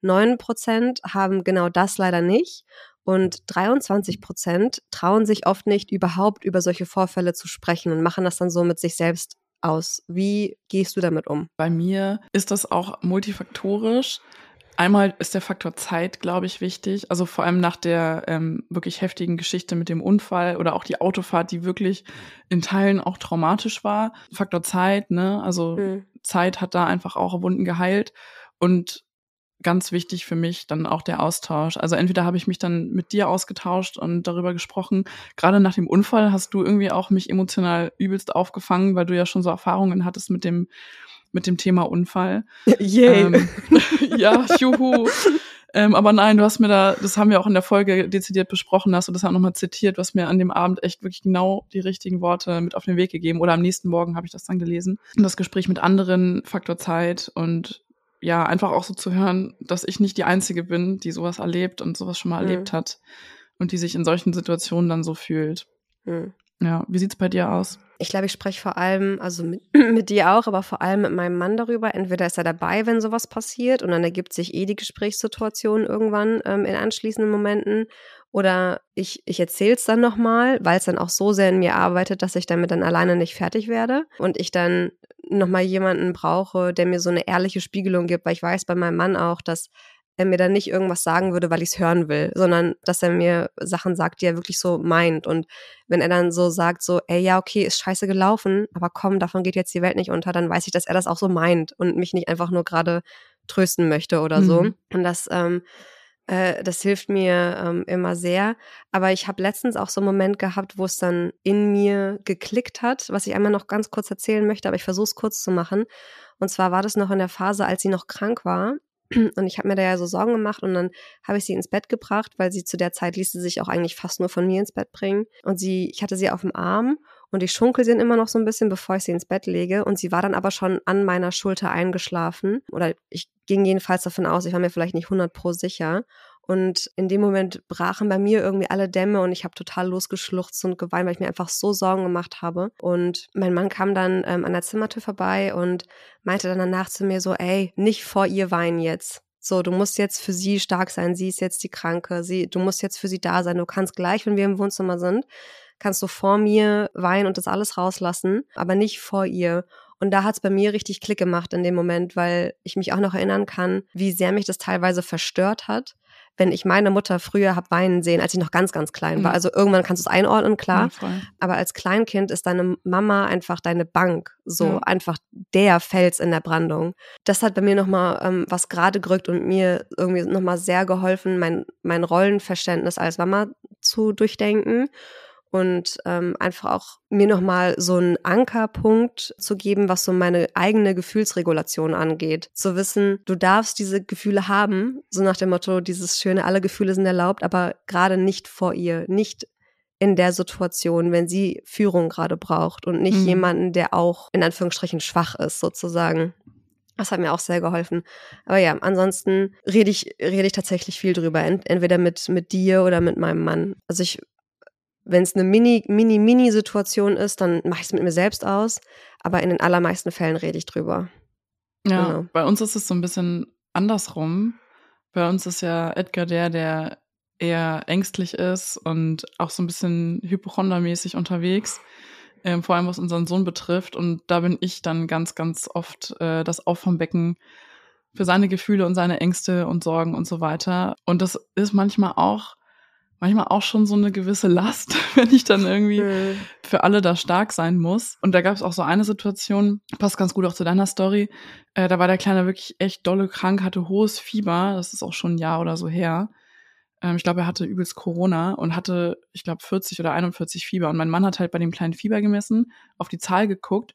A: 9 Prozent haben genau das leider nicht. Und 23 Prozent trauen sich oft nicht, überhaupt über solche Vorfälle zu sprechen und machen das dann so mit sich selbst aus. Wie gehst du damit um?
B: Bei mir ist das auch multifaktorisch. Einmal ist der Faktor Zeit, glaube ich, wichtig. Also vor allem nach der ähm, wirklich heftigen Geschichte mit dem Unfall oder auch die Autofahrt, die wirklich in Teilen auch traumatisch war. Faktor Zeit, ne? Also
A: Mhm.
B: Zeit hat da einfach auch Wunden geheilt. Und ganz wichtig für mich dann auch der Austausch. Also entweder habe ich mich dann mit dir ausgetauscht und darüber gesprochen. Gerade nach dem Unfall hast du irgendwie auch mich emotional übelst aufgefangen, weil du ja schon so Erfahrungen hattest mit dem mit dem Thema Unfall.
A: Yay.
B: Ähm, ja, juhu. Ähm, aber nein, du hast mir da, das haben wir auch in der Folge dezidiert besprochen, hast du das auch nochmal zitiert, was mir an dem Abend echt wirklich genau die richtigen Worte mit auf den Weg gegeben. Oder am nächsten Morgen habe ich das dann gelesen. Und das Gespräch mit anderen, Faktor Zeit und ja, einfach auch so zu hören, dass ich nicht die Einzige bin, die sowas erlebt und sowas schon mal mhm. erlebt hat und die sich in solchen Situationen dann so fühlt. Mhm. Ja, wie sieht's bei dir aus?
A: Ich glaube, ich spreche vor allem, also mit, mit, dir auch, aber vor allem mit meinem Mann darüber. Entweder ist er dabei, wenn sowas passiert und dann ergibt sich eh die Gesprächssituation irgendwann ähm, in anschließenden Momenten. Oder ich, ich erzähle es dann nochmal, weil es dann auch so sehr in mir arbeitet, dass ich damit dann alleine nicht fertig werde und ich dann nochmal jemanden brauche, der mir so eine ehrliche Spiegelung gibt, weil ich weiß bei meinem Mann auch, dass er mir dann nicht irgendwas sagen würde, weil ich es hören will, sondern dass er mir Sachen sagt, die er wirklich so meint. Und wenn er dann so sagt, so, ey, ja, okay, ist scheiße gelaufen, aber komm, davon geht jetzt die Welt nicht unter, dann weiß ich, dass er das auch so meint und mich nicht einfach nur gerade trösten möchte oder mhm. so. Und das, ähm, äh, das hilft mir ähm, immer sehr. Aber ich habe letztens auch so einen Moment gehabt, wo es dann in mir geklickt hat, was ich einmal noch ganz kurz erzählen möchte, aber ich versuche es kurz zu machen. Und zwar war das noch in der Phase, als sie noch krank war und ich habe mir da ja so Sorgen gemacht und dann habe ich sie ins Bett gebracht, weil sie zu der Zeit ließ sie sich auch eigentlich fast nur von mir ins Bett bringen. Und sie, ich hatte sie auf dem Arm und ich schunkel sie immer noch so ein bisschen, bevor ich sie ins Bett lege. Und sie war dann aber schon an meiner Schulter eingeschlafen. Oder ich ging jedenfalls davon aus, ich war mir vielleicht nicht 100 pro sicher. Und in dem Moment brachen bei mir irgendwie alle Dämme und ich habe total losgeschluchzt und geweint, weil ich mir einfach so Sorgen gemacht habe. Und mein Mann kam dann ähm, an der Zimmertür vorbei und meinte dann danach zu mir so, ey, nicht vor ihr weinen jetzt. So, du musst jetzt für sie stark sein. Sie ist jetzt die Kranke. Sie, du musst jetzt für sie da sein. Du kannst gleich, wenn wir im Wohnzimmer sind, kannst du vor mir weinen und das alles rauslassen, aber nicht vor ihr. Und da hat es bei mir richtig Klick gemacht in dem Moment, weil ich mich auch noch erinnern kann, wie sehr mich das teilweise verstört hat, wenn ich meine Mutter früher habe weinen sehen, als ich noch ganz, ganz klein war. Mhm. Also irgendwann kannst du es einordnen, klar. Ja, aber als Kleinkind ist deine Mama einfach deine Bank. So ja. einfach der Fels in der Brandung. Das hat bei mir nochmal ähm, was gerade gerückt und mir irgendwie nochmal sehr geholfen, mein, mein Rollenverständnis als Mama zu durchdenken und ähm, einfach auch mir nochmal so einen Ankerpunkt zu geben, was so meine eigene Gefühlsregulation angeht. Zu wissen, du darfst diese Gefühle haben, so nach dem Motto, dieses schöne, alle Gefühle sind erlaubt, aber gerade nicht vor ihr, nicht in der Situation, wenn sie Führung gerade braucht und nicht mhm. jemanden, der auch in Anführungsstrichen schwach ist, sozusagen. Das hat mir auch sehr geholfen. Aber ja, ansonsten rede ich, rede ich tatsächlich viel drüber. Entweder mit, mit dir oder mit meinem Mann. Also ich wenn es eine Mini, Mini, Mini-Situation ist, dann mache ich es mit mir selbst aus. Aber in den allermeisten Fällen rede ich drüber.
B: Ja, genau. bei uns ist es so ein bisschen andersrum. Bei uns ist ja Edgar der, der eher ängstlich ist und auch so ein bisschen hypochondermäßig unterwegs, ähm, vor allem was unseren Sohn betrifft. Und da bin ich dann ganz, ganz oft äh, das Auffangbecken für seine Gefühle und seine Ängste und Sorgen und so weiter. Und das ist manchmal auch manchmal auch schon so eine gewisse Last, wenn ich dann irgendwie mhm. für alle da stark sein muss. Und da gab es auch so eine Situation, passt ganz gut auch zu deiner Story. Äh, da war der Kleine wirklich echt dolle krank, hatte hohes Fieber. Das ist auch schon ein Jahr oder so her. Ähm, ich glaube, er hatte übelst Corona und hatte, ich glaube, 40 oder 41 Fieber. Und mein Mann hat halt bei dem kleinen Fieber gemessen, auf die Zahl geguckt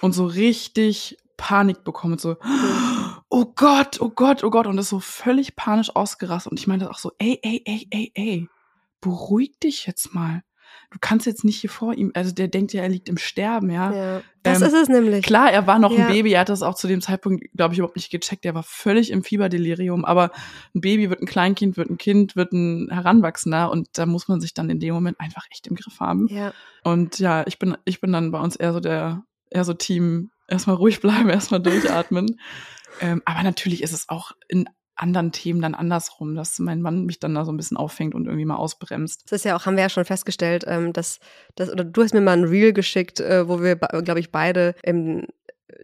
B: und so richtig Panik bekommen. So, oh Gott, oh Gott, oh Gott. Und ist so völlig panisch ausgerastet. Und ich meinte auch so, ey, ey, ey, ey, ey, beruhig dich jetzt mal. Du kannst jetzt nicht hier vor ihm, also der denkt ja, er liegt im Sterben, ja. ja
A: das ähm, ist es nämlich.
B: Klar, er war noch ja. ein Baby, er hat das auch zu dem Zeitpunkt, glaube ich, überhaupt nicht gecheckt. Er war völlig im Fieberdelirium. Aber ein Baby wird ein Kleinkind, wird ein Kind, wird ein Heranwachsender und da muss man sich dann in dem Moment einfach echt im Griff haben. Ja. Und ja, ich bin, ich bin dann bei uns eher so der, eher so Team, erstmal ruhig bleiben, erstmal durchatmen. ähm, aber natürlich ist es auch in anderen Themen dann andersrum, dass mein Mann mich dann da so ein bisschen auffängt und irgendwie mal ausbremst.
A: Das ist ja auch, haben wir ja schon festgestellt, ähm, dass, dass oder du hast mir mal ein Reel geschickt, äh, wo wir, glaube ich, beide im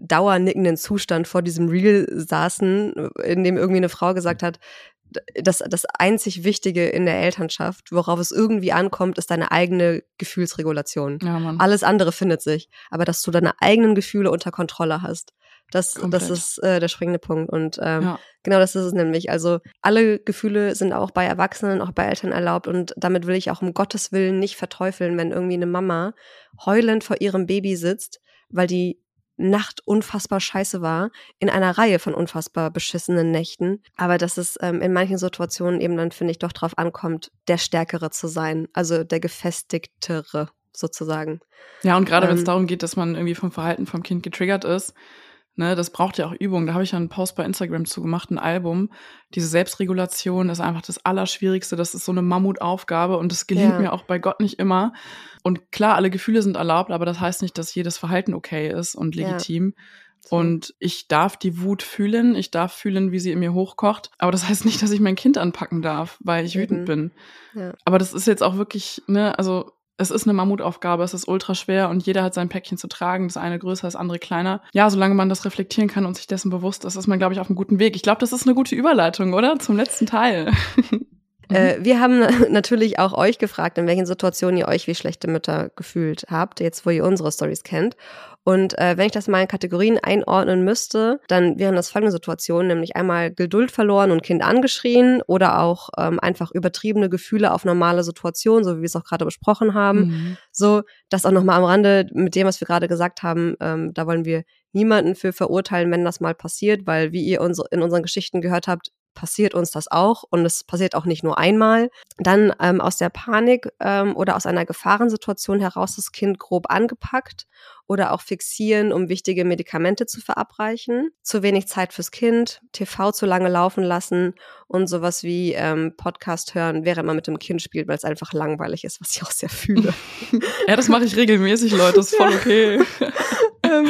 A: dauernickenden Zustand vor diesem Reel saßen, in dem irgendwie eine Frau gesagt hat, das, das einzig Wichtige in der Elternschaft, worauf es irgendwie ankommt, ist deine eigene Gefühlsregulation. Ja. Alles andere findet sich. Aber dass du deine eigenen Gefühle unter Kontrolle hast, das, das ist äh, der springende Punkt. Und ähm, ja. genau das ist es nämlich. Also alle Gefühle sind auch bei Erwachsenen, auch bei Eltern erlaubt. Und damit will ich auch um Gottes Willen nicht verteufeln, wenn irgendwie eine Mama heulend vor ihrem Baby sitzt, weil die Nacht unfassbar scheiße war, in einer Reihe von unfassbar beschissenen Nächten. Aber dass es ähm, in manchen Situationen eben dann, finde ich, doch drauf ankommt, der Stärkere zu sein, also der gefestigtere sozusagen.
B: Ja, und gerade ähm, wenn es darum geht, dass man irgendwie vom Verhalten vom Kind getriggert ist, Ne, das braucht ja auch Übung. Da habe ich ja einen Post bei Instagram zu gemacht, ein Album. Diese Selbstregulation ist einfach das Allerschwierigste. Das ist so eine Mammutaufgabe und das gelingt ja. mir auch bei Gott nicht immer. Und klar, alle Gefühle sind erlaubt, aber das heißt nicht, dass jedes Verhalten okay ist und legitim. Ja. Und ich darf die Wut fühlen, ich darf fühlen, wie sie in mir hochkocht. Aber das heißt nicht, dass ich mein Kind anpacken darf, weil ich wütend bin. Ja. Aber das ist jetzt auch wirklich, ne, also es ist eine Mammutaufgabe, es ist ultra schwer und jeder hat sein Päckchen zu tragen, das eine größer, das andere kleiner. Ja, solange man das reflektieren kann und sich dessen bewusst ist, ist man, glaube ich, auf einem guten Weg. Ich glaube, das ist eine gute Überleitung, oder? Zum letzten Teil.
A: Äh, wir haben natürlich auch euch gefragt, in welchen Situationen ihr euch wie schlechte Mütter gefühlt habt, jetzt wo ihr unsere Stories kennt. Und äh, wenn ich das mal in Kategorien einordnen müsste, dann wären das folgende Situationen, nämlich einmal Geduld verloren und Kind angeschrien oder auch ähm, einfach übertriebene Gefühle auf normale Situationen, so wie wir es auch gerade besprochen haben. Mhm. So, das auch nochmal am Rande mit dem, was wir gerade gesagt haben, ähm, da wollen wir niemanden für verurteilen, wenn das mal passiert, weil wie ihr uns in unseren Geschichten gehört habt, passiert uns das auch und es passiert auch nicht nur einmal. Dann ähm, aus der Panik ähm, oder aus einer Gefahrensituation heraus das Kind grob angepackt oder auch fixieren, um wichtige Medikamente zu verabreichen. Zu wenig Zeit fürs Kind, TV zu lange laufen lassen und sowas wie ähm, Podcast hören, während man mit dem Kind spielt, weil es einfach langweilig ist, was ich auch sehr fühle.
B: ja, das mache ich regelmäßig, Leute, das ist voll okay.
A: ähm,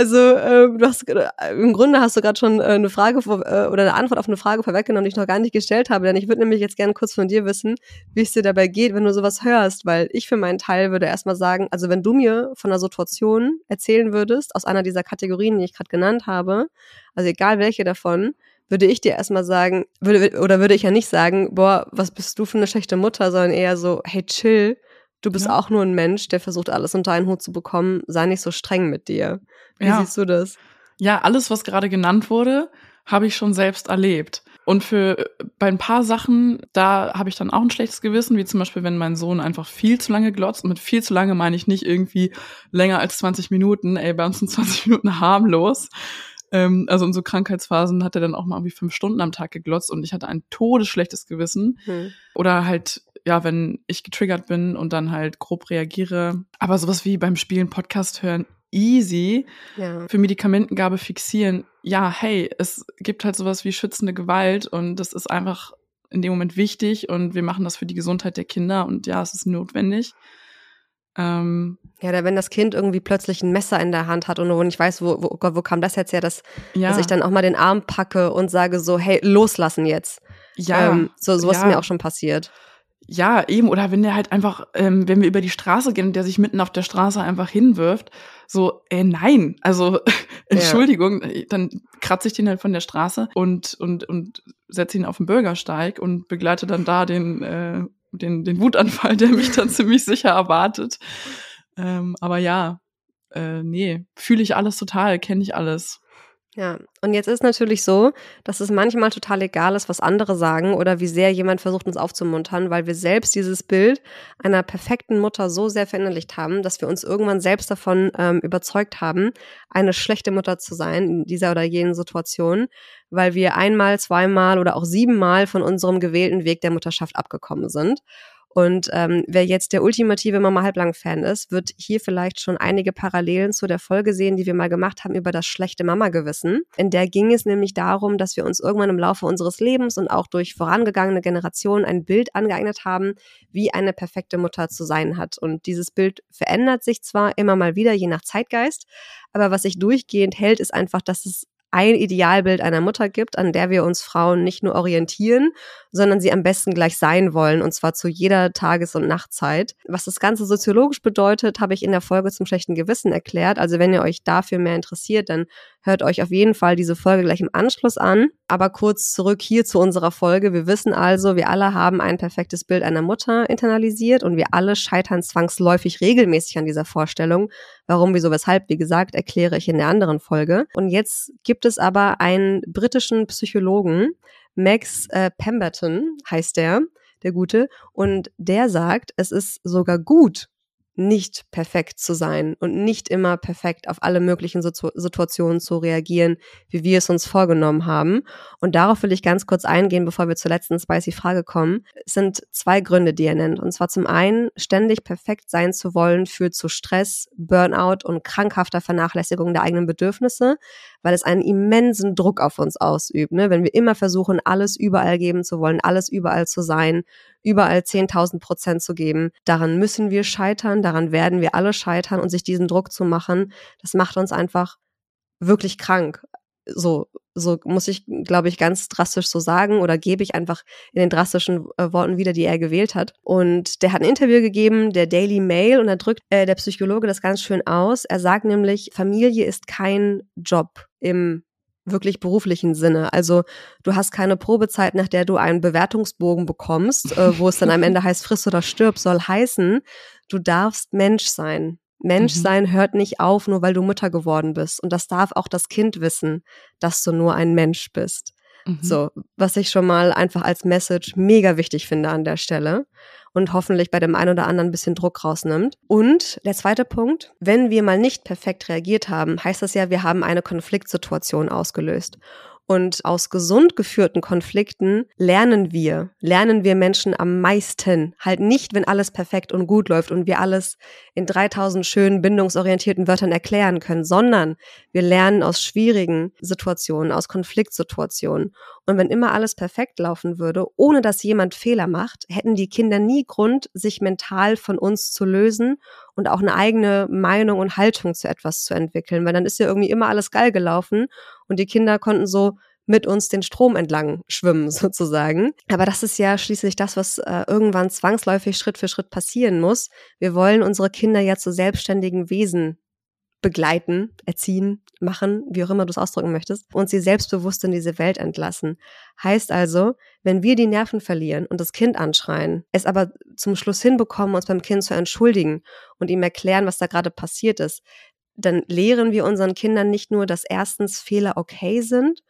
A: also äh, du hast äh, im Grunde hast du gerade schon äh, eine Frage vor, äh, oder eine Antwort auf eine Frage vorweggenommen, die ich noch gar nicht gestellt habe. Denn ich würde nämlich jetzt gerne kurz von dir wissen, wie es dir dabei geht, wenn du sowas hörst, weil ich für meinen Teil würde erstmal sagen, also wenn du mir von einer Situation erzählen würdest, aus einer dieser Kategorien, die ich gerade genannt habe, also egal welche davon, würde ich dir erstmal sagen, würde, oder würde ich ja nicht sagen, boah, was bist du für eine schlechte Mutter, sondern eher so, hey, chill, Du bist ja. auch nur ein Mensch, der versucht, alles unter einen Hut zu bekommen. Sei nicht so streng mit dir. Wie ja. siehst du das?
B: Ja, alles, was gerade genannt wurde, habe ich schon selbst erlebt. Und für bei ein paar Sachen, da habe ich dann auch ein schlechtes Gewissen, wie zum Beispiel, wenn mein Sohn einfach viel zu lange glotzt. Und mit viel zu lange meine ich nicht irgendwie länger als 20 Minuten. Ey, bei uns sind 20 Minuten harmlos. Ähm, also in so Krankheitsphasen hat er dann auch mal irgendwie fünf Stunden am Tag geglotzt und ich hatte ein todesschlechtes Gewissen. Hm. Oder halt ja, wenn ich getriggert bin und dann halt grob reagiere. Aber sowas wie beim Spielen Podcast hören, easy. Ja. Für Medikamentengabe fixieren, ja, hey, es gibt halt sowas wie schützende Gewalt und das ist einfach in dem Moment wichtig und wir machen das für die Gesundheit der Kinder und ja, es ist notwendig.
A: Ähm, ja, oder wenn das Kind irgendwie plötzlich ein Messer in der Hand hat und nicht weiß, wo, wo, wo kam das jetzt her, dass, ja. dass ich dann auch mal den Arm packe und sage so, hey, loslassen jetzt. Ja. Ähm, so, sowas ja. ist mir auch schon passiert.
B: Ja, eben. Oder wenn der halt einfach, ähm, wenn wir über die Straße gehen und der sich mitten auf der Straße einfach hinwirft, so, äh, nein, also Entschuldigung, ja. dann kratze ich den halt von der Straße und, und, und setze ihn auf den Bürgersteig und begleite dann da den, äh, den, den Wutanfall, der mich dann ziemlich sicher erwartet. Ähm, aber ja, äh, nee, fühle ich alles total, kenne ich alles.
A: Ja, und jetzt ist natürlich so, dass es manchmal total egal ist, was andere sagen oder wie sehr jemand versucht, uns aufzumuntern, weil wir selbst dieses Bild einer perfekten Mutter so sehr verinnerlicht haben, dass wir uns irgendwann selbst davon ähm, überzeugt haben, eine schlechte Mutter zu sein in dieser oder jenen Situation, weil wir einmal, zweimal oder auch siebenmal von unserem gewählten Weg der Mutterschaft abgekommen sind. Und ähm, wer jetzt der ultimative Mama Halblang-Fan ist, wird hier vielleicht schon einige Parallelen zu der Folge sehen, die wir mal gemacht haben über das schlechte Mama-Gewissen. In der ging es nämlich darum, dass wir uns irgendwann im Laufe unseres Lebens und auch durch vorangegangene Generationen ein Bild angeeignet haben, wie eine perfekte Mutter zu sein hat. Und dieses Bild verändert sich zwar immer mal wieder, je nach Zeitgeist, aber was sich durchgehend hält, ist einfach, dass es ein Idealbild einer Mutter gibt, an der wir uns Frauen nicht nur orientieren, sondern sie am besten gleich sein wollen, und zwar zu jeder Tages- und Nachtzeit. Was das Ganze soziologisch bedeutet, habe ich in der Folge zum schlechten Gewissen erklärt. Also wenn ihr euch dafür mehr interessiert, dann hört euch auf jeden Fall diese Folge gleich im Anschluss an. Aber kurz zurück hier zu unserer Folge. Wir wissen also, wir alle haben ein perfektes Bild einer Mutter internalisiert und wir alle scheitern zwangsläufig regelmäßig an dieser Vorstellung. Warum, wieso, weshalb, wie gesagt, erkläre ich in der anderen Folge. Und jetzt gibt es aber einen britischen Psychologen, Max äh, Pemberton heißt der, der Gute, und der sagt, es ist sogar gut, nicht perfekt zu sein und nicht immer perfekt auf alle möglichen Situ Situationen zu reagieren, wie wir es uns vorgenommen haben. Und darauf will ich ganz kurz eingehen, bevor wir zur letzten spicy Frage kommen. Es sind zwei Gründe, die er nennt. Und zwar zum einen, ständig perfekt sein zu wollen führt zu Stress, Burnout und krankhafter Vernachlässigung der eigenen Bedürfnisse, weil es einen immensen Druck auf uns ausübt. Ne? Wenn wir immer versuchen, alles überall geben zu wollen, alles überall zu sein, überall 10.000 Prozent zu geben. Daran müssen wir scheitern, daran werden wir alle scheitern und sich diesen Druck zu machen, das macht uns einfach wirklich krank. So, so muss ich, glaube ich, ganz drastisch so sagen oder gebe ich einfach in den drastischen äh, Worten wieder, die er gewählt hat. Und der hat ein Interview gegeben, der Daily Mail, und da drückt äh, der Psychologe das ganz schön aus. Er sagt nämlich, Familie ist kein Job im wirklich beruflichen Sinne. Also du hast keine Probezeit, nach der du einen Bewertungsbogen bekommst, äh, wo es dann am Ende heißt, friss oder stirb, soll heißen, du darfst Mensch sein. Mensch mhm. sein hört nicht auf, nur weil du Mutter geworden bist. Und das darf auch das Kind wissen, dass du nur ein Mensch bist. Mhm. So, was ich schon mal einfach als Message mega wichtig finde an der Stelle und hoffentlich bei dem einen oder anderen ein bisschen Druck rausnimmt. Und der zweite Punkt, wenn wir mal nicht perfekt reagiert haben, heißt das ja, wir haben eine Konfliktsituation ausgelöst. Und aus gesund geführten Konflikten lernen wir, lernen wir Menschen am meisten. Halt nicht, wenn alles perfekt und gut läuft und wir alles in 3000 schönen bindungsorientierten Wörtern erklären können, sondern wir lernen aus schwierigen Situationen, aus Konfliktsituationen. Und wenn immer alles perfekt laufen würde, ohne dass jemand Fehler macht, hätten die Kinder nie Grund, sich mental von uns zu lösen und auch eine eigene Meinung und Haltung zu etwas zu entwickeln, weil dann ist ja irgendwie immer alles geil gelaufen und die Kinder konnten so mit uns den Strom entlang schwimmen sozusagen. Aber das ist ja schließlich das, was äh, irgendwann zwangsläufig Schritt für Schritt passieren muss. Wir wollen unsere Kinder ja zu selbstständigen Wesen begleiten, erziehen, machen, wie auch immer du es ausdrücken möchtest, und sie selbstbewusst in diese Welt entlassen. Heißt also, wenn wir die Nerven verlieren und das Kind anschreien, es aber zum Schluss hinbekommen, uns beim Kind zu entschuldigen und ihm erklären, was da gerade passiert ist, dann lehren wir unseren Kindern nicht nur, dass erstens Fehler okay sind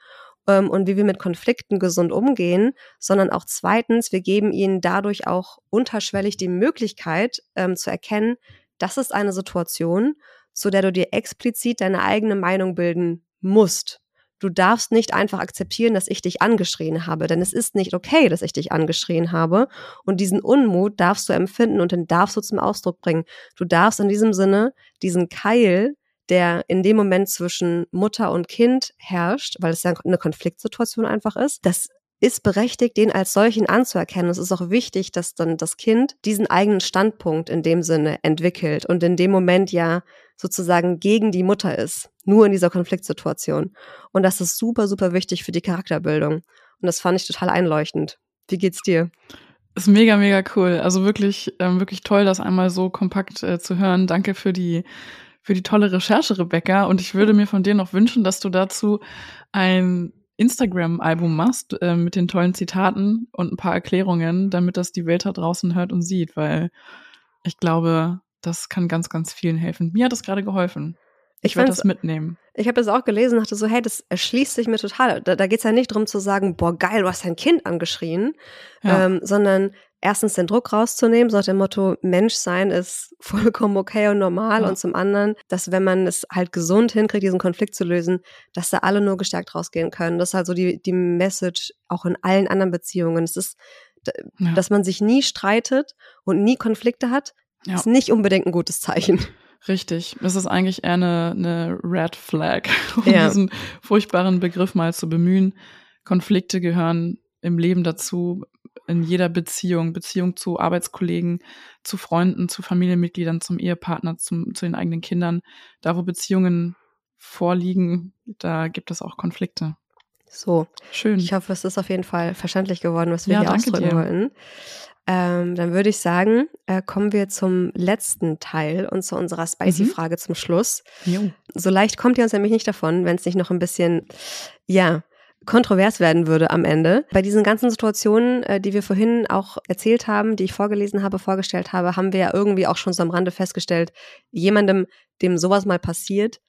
A: ähm, und wie wir mit Konflikten gesund umgehen, sondern auch zweitens, wir geben ihnen dadurch auch unterschwellig die Möglichkeit ähm, zu erkennen, das ist eine Situation, zu der du dir explizit deine eigene Meinung bilden musst. Du darfst nicht einfach akzeptieren, dass ich dich angeschrien habe, denn es ist nicht okay, dass ich dich angeschrien habe. Und diesen Unmut darfst du empfinden und den darfst du zum Ausdruck bringen. Du darfst in diesem Sinne diesen Keil der in dem Moment zwischen Mutter und Kind herrscht, weil es ja eine Konfliktsituation einfach ist, das ist berechtigt, den als solchen anzuerkennen. Es ist auch wichtig, dass dann das Kind diesen eigenen Standpunkt in dem Sinne entwickelt und in dem Moment ja sozusagen gegen die Mutter ist, nur in dieser Konfliktsituation. Und das ist super, super wichtig für die Charakterbildung. Und das fand ich total einleuchtend. Wie geht's dir?
B: Ist mega, mega cool. Also wirklich, ähm, wirklich toll, das einmal so kompakt äh, zu hören. Danke für die für die tolle Recherche, Rebecca. Und ich würde mir von dir noch wünschen, dass du dazu ein Instagram-Album machst äh, mit den tollen Zitaten und ein paar Erklärungen, damit das die Welt da draußen hört und sieht, weil ich glaube, das kann ganz, ganz vielen helfen. Mir hat das gerade geholfen. Ich, ich werde das mitnehmen.
A: Ich habe das auch gelesen und dachte so, hey, das erschließt sich mir total. Da, da geht es ja nicht darum zu sagen, boah, geil, du hast dein Kind angeschrien, ja. ähm, sondern erstens den Druck rauszunehmen, so nach dem Motto, Menschsein ist vollkommen okay und normal. Ja. Und zum anderen, dass wenn man es halt gesund hinkriegt, diesen Konflikt zu lösen, dass da alle nur gestärkt rausgehen können. Das ist halt so die, die Message auch in allen anderen Beziehungen. Es ist, ja. dass man sich nie streitet und nie Konflikte hat, ja. ist nicht unbedingt ein gutes Zeichen.
B: Richtig. Das ist eigentlich eher eine, eine Red Flag, um diesen furchtbaren Begriff mal zu bemühen. Konflikte gehören im Leben dazu in jeder Beziehung, Beziehung zu Arbeitskollegen, zu Freunden, zu Familienmitgliedern, zum Ehepartner, zum, zu den eigenen Kindern. Da, wo Beziehungen vorliegen, da gibt es auch Konflikte.
A: So. Schön. Ich hoffe, es ist auf jeden Fall verständlich geworden, was wir ja, hier ausdrücken dir. wollten. Ähm, dann würde ich sagen, äh, kommen wir zum letzten Teil und zu unserer Spicy-Frage mhm. zum Schluss. Jo. So leicht kommt ihr uns nämlich nicht davon, wenn es nicht noch ein bisschen, ja, kontrovers werden würde am Ende. Bei diesen ganzen Situationen, äh, die wir vorhin auch erzählt haben, die ich vorgelesen habe, vorgestellt habe, haben wir ja irgendwie auch schon so am Rande festgestellt, jemandem, dem sowas mal passiert,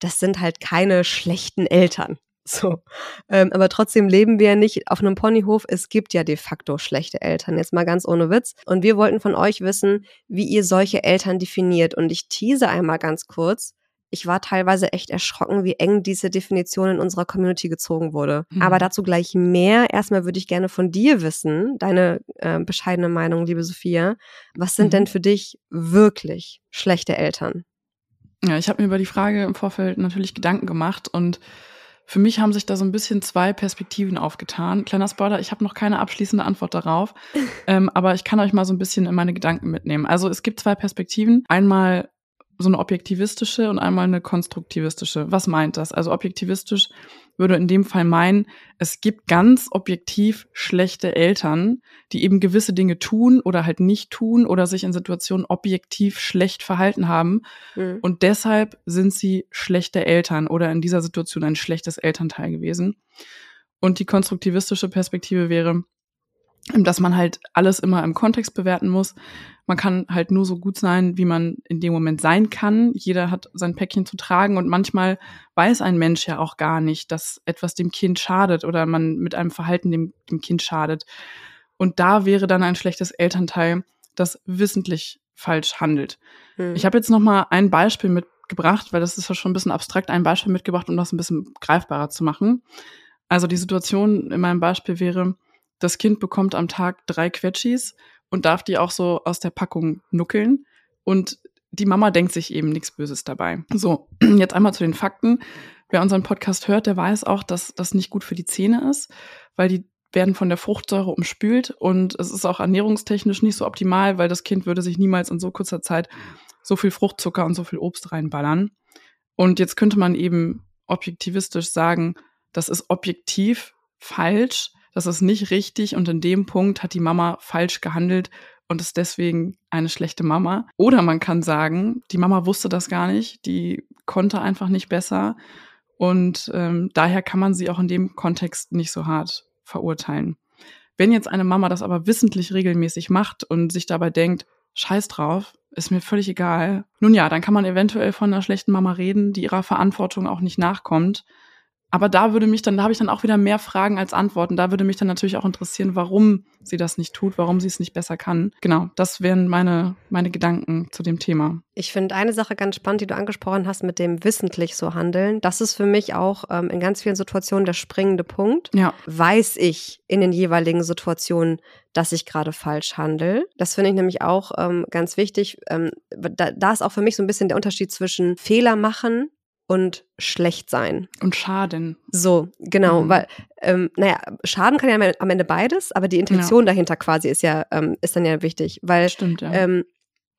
A: das sind halt keine schlechten Eltern. So. Ähm, aber trotzdem leben wir ja nicht auf einem Ponyhof. Es gibt ja de facto schlechte Eltern. Jetzt mal ganz ohne Witz. Und wir wollten von euch wissen, wie ihr solche Eltern definiert. Und ich tease einmal ganz kurz. Ich war teilweise echt erschrocken, wie eng diese Definition in unserer Community gezogen wurde. Mhm. Aber dazu gleich mehr. Erstmal würde ich gerne von dir wissen, deine äh, bescheidene Meinung, liebe Sophia. Was sind mhm. denn für dich wirklich schlechte Eltern?
B: Ja, ich habe mir über die Frage im Vorfeld natürlich Gedanken gemacht und für mich haben sich da so ein bisschen zwei Perspektiven aufgetan. Kleiner Spoiler, ich habe noch keine abschließende Antwort darauf, ähm, aber ich kann euch mal so ein bisschen in meine Gedanken mitnehmen. Also es gibt zwei Perspektiven. Einmal so eine objektivistische und einmal eine konstruktivistische. Was meint das? Also objektivistisch würde in dem Fall meinen, es gibt ganz objektiv schlechte Eltern, die eben gewisse Dinge tun oder halt nicht tun oder sich in Situationen objektiv schlecht verhalten haben. Mhm. Und deshalb sind sie schlechte Eltern oder in dieser Situation ein schlechtes Elternteil gewesen. Und die konstruktivistische Perspektive wäre, dass man halt alles immer im Kontext bewerten muss. Man kann halt nur so gut sein, wie man in dem Moment sein kann. Jeder hat sein Päckchen zu tragen und manchmal weiß ein Mensch ja auch gar nicht, dass etwas dem Kind schadet oder man mit einem Verhalten dem, dem Kind schadet. Und da wäre dann ein schlechtes Elternteil, das wissentlich falsch handelt. Hm. Ich habe jetzt noch mal ein Beispiel mitgebracht, weil das ist ja schon ein bisschen abstrakt, ein Beispiel mitgebracht, um das ein bisschen greifbarer zu machen. Also die Situation in meinem Beispiel wäre, das Kind bekommt am Tag drei Quetschis und darf die auch so aus der Packung nuckeln. Und die Mama denkt sich eben nichts Böses dabei. So, jetzt einmal zu den Fakten. Wer unseren Podcast hört, der weiß auch, dass das nicht gut für die Zähne ist, weil die werden von der Fruchtsäure umspült und es ist auch ernährungstechnisch nicht so optimal, weil das Kind würde sich niemals in so kurzer Zeit so viel Fruchtzucker und so viel Obst reinballern. Und jetzt könnte man eben objektivistisch sagen, das ist objektiv falsch, das ist nicht richtig und in dem Punkt hat die Mama falsch gehandelt und ist deswegen eine schlechte Mama. Oder man kann sagen, die Mama wusste das gar nicht, die konnte einfach nicht besser und ähm, daher kann man sie auch in dem Kontext nicht so hart verurteilen. Wenn jetzt eine Mama das aber wissentlich regelmäßig macht und sich dabei denkt, scheiß drauf, ist mir völlig egal. Nun ja, dann kann man eventuell von einer schlechten Mama reden, die ihrer Verantwortung auch nicht nachkommt. Aber da würde mich dann, da habe ich dann auch wieder mehr Fragen als Antworten. Da würde mich dann natürlich auch interessieren, warum sie das nicht tut, warum sie es nicht besser kann. Genau, das wären meine, meine Gedanken zu dem Thema.
A: Ich finde eine Sache ganz spannend, die du angesprochen hast mit dem wissentlich so handeln. Das ist für mich auch ähm, in ganz vielen Situationen der springende Punkt.
B: Ja.
A: Weiß ich in den jeweiligen Situationen, dass ich gerade falsch handle. Das finde ich nämlich auch ähm, ganz wichtig. Ähm, da, da ist auch für mich so ein bisschen der Unterschied zwischen Fehler machen und schlecht sein.
B: Und Schaden.
A: So, genau, mhm. weil, ähm, naja, Schaden kann ja am Ende beides, aber die Intention ja. dahinter quasi ist ja, ähm, ist dann ja wichtig, weil,
B: Stimmt, ja.
A: ähm,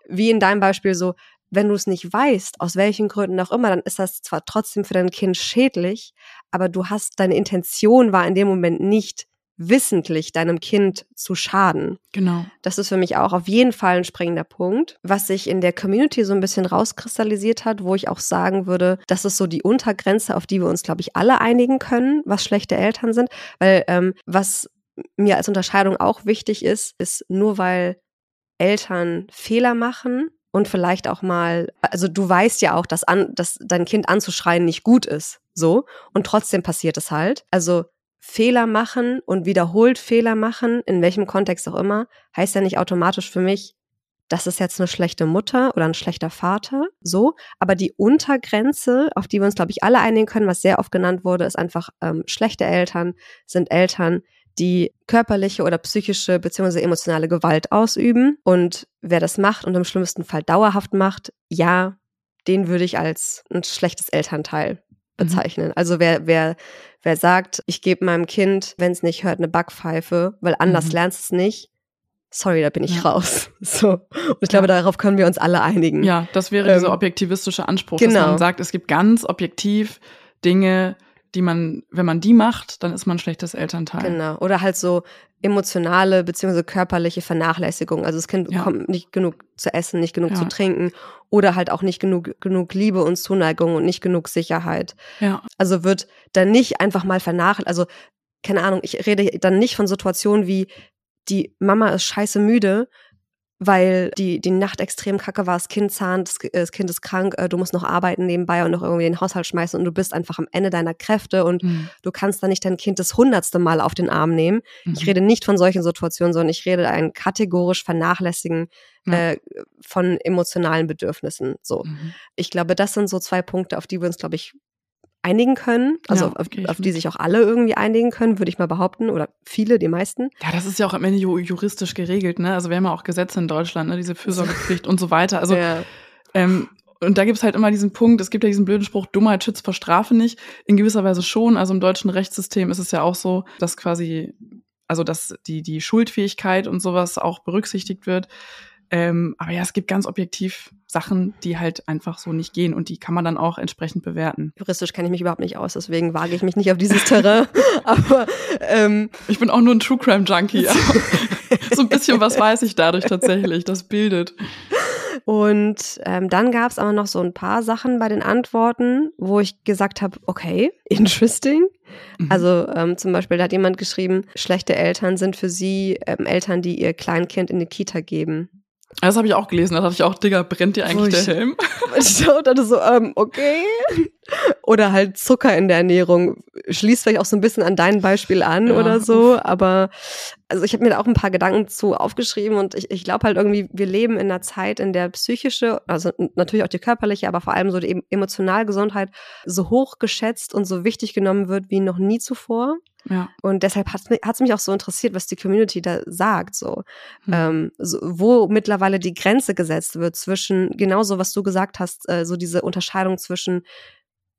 A: wie in deinem Beispiel so, wenn du es nicht weißt, aus welchen Gründen auch immer, dann ist das zwar trotzdem für dein Kind schädlich, aber du hast, deine Intention war in dem Moment nicht, wissentlich deinem Kind zu schaden.
B: Genau.
A: Das ist für mich auch auf jeden Fall ein springender Punkt. Was sich in der Community so ein bisschen rauskristallisiert hat, wo ich auch sagen würde, das ist so die Untergrenze, auf die wir uns, glaube ich, alle einigen können, was schlechte Eltern sind. Weil ähm, was mir als Unterscheidung auch wichtig ist, ist nur weil Eltern Fehler machen und vielleicht auch mal, also du weißt ja auch, dass, an, dass dein Kind anzuschreien nicht gut ist, so, und trotzdem passiert es halt. Also Fehler machen und wiederholt Fehler machen, in welchem Kontext auch immer, heißt ja nicht automatisch für mich, das ist jetzt eine schlechte Mutter oder ein schlechter Vater, so. Aber die Untergrenze, auf die wir uns, glaube ich, alle einigen können, was sehr oft genannt wurde, ist einfach, ähm, schlechte Eltern sind Eltern, die körperliche oder psychische bzw. emotionale Gewalt ausüben. Und wer das macht und im schlimmsten Fall dauerhaft macht, ja, den würde ich als ein schlechtes Elternteil. Bezeichnen. Mhm. Also wer, wer, wer sagt, ich gebe meinem Kind, wenn es nicht hört, eine Backpfeife, weil anders mhm. lernst es nicht, sorry, da bin ich ja. raus. So. Und ich glaube, darauf können wir uns alle einigen.
B: Ja, das wäre ähm, dieser objektivistische Anspruch, genau. dass man sagt, es gibt ganz objektiv Dinge, die man, wenn man die macht, dann ist man ein schlechtes Elternteil.
A: Genau. Oder halt so emotionale beziehungsweise körperliche Vernachlässigung. Also das Kind ja. bekommt nicht genug zu essen, nicht genug ja. zu trinken oder halt auch nicht genug, genug Liebe und Zuneigung und nicht genug Sicherheit.
B: Ja.
A: Also wird dann nicht einfach mal vernachlässigt, also keine Ahnung, ich rede dann nicht von Situationen wie die Mama ist scheiße müde, weil die, die Nacht extrem kacke war, das Kind zahnt, das, das Kind ist krank, äh, du musst noch arbeiten nebenbei und noch irgendwie den Haushalt schmeißen und du bist einfach am Ende deiner Kräfte und
B: Mhm.
A: du kannst dann nicht dein Kind das hundertste Mal auf den Arm nehmen. Ich
B: Mhm.
A: rede nicht von solchen Situationen, sondern ich rede ein kategorisch Vernachlässigen
B: Ja.
A: äh, von emotionalen Bedürfnissen. So.
B: Mhm.
A: Ich glaube, das sind so zwei Punkte, auf die wir uns, glaube ich, einigen können. Also
B: Ja,
A: auf, auf die sich auch alle irgendwie einigen können, würde ich mal behaupten. Oder viele, die meisten.
B: Ja, das ist ja auch am Ende ju- juristisch geregelt, ne? Also wir haben ja auch Gesetze in Deutschland, ne? diese Fürsorgepflicht und so weiter. Also
A: ja.
B: ähm, und da gibt's halt immer diesen Punkt, es gibt ja diesen blöden Spruch, Dummheit schützt vor Strafe nicht. In gewisser Weise schon. Also im deutschen Rechtssystem ist es ja auch so, dass quasi, also dass die, die Schuldfähigkeit und sowas auch berücksichtigt wird. Ähm, aber ja, es gibt ganz objektiv Sachen, die halt einfach so nicht gehen und die kann man dann auch entsprechend bewerten.
A: Juristisch kenne ich mich überhaupt nicht aus, deswegen wage ich mich nicht auf dieses Terrain. Aber ähm,
B: Ich bin auch nur ein True Crime Junkie. so ein bisschen was weiß ich dadurch tatsächlich. Das bildet.
A: Und ähm, dann gab es aber noch so ein paar Sachen bei den Antworten, wo ich gesagt habe, okay, interesting.
B: Mhm.
A: Also ähm, zum Beispiel, da hat jemand geschrieben, schlechte Eltern sind für sie ähm, Eltern, die ihr Kleinkind in die Kita geben.
B: Das habe ich auch gelesen. Da dachte ich auch, Digga, brennt dir eigentlich
A: ich-
B: der Helm?
A: Ich dachte so, ähm, okay. Oder halt Zucker in der Ernährung. Schließt vielleicht auch so ein bisschen an dein Beispiel an
B: Ja,
A: oder so. Aber also ich habe mir da auch ein paar Gedanken zu aufgeschrieben und ich, ich glaube halt irgendwie, wir leben in einer Zeit, in der psychische, also natürlich auch die körperliche, aber vor allem so die em- emotionale Gesundheit so hoch geschätzt und so wichtig genommen wird wie noch nie zuvor.
B: Ja.
A: Und deshalb hat es mich auch so interessiert, was die Community da sagt, so.
B: Hm.
A: Ähm, so wo mittlerweile die Grenze gesetzt wird zwischen, genauso was du gesagt hast, äh, so diese Unterscheidung zwischen,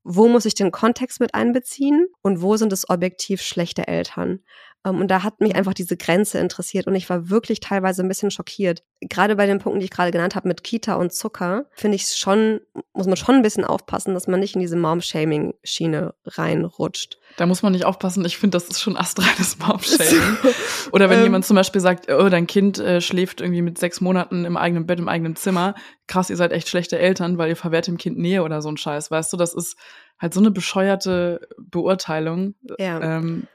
A: wo muss ich den Kontext mit einbeziehen und wo sind es objektiv schlechte Eltern. Ähm, und da hat mich einfach diese Grenze interessiert und ich war wirklich teilweise ein bisschen schockiert. Gerade bei den Punkten, die ich gerade genannt habe mit Kita und Zucker, finde ich schon, muss man schon ein bisschen aufpassen, dass man nicht in diese Mom-Shaming-Schiene reinrutscht.
B: Da muss man nicht aufpassen. Ich finde, das ist schon astreines Mom-Shaming. Oder wenn
A: Ähm.
B: jemand zum Beispiel sagt, oh, dein Kind äh, schläft irgendwie mit sechs Monaten im eigenen Bett, im eigenen Zimmer. Krass, ihr seid echt schlechte Eltern, weil ihr verwehrt dem Kind Nähe oder so ein Scheiß. Weißt du, das ist halt so eine bescheuerte Beurteilung.
A: Ja.
B: Ähm,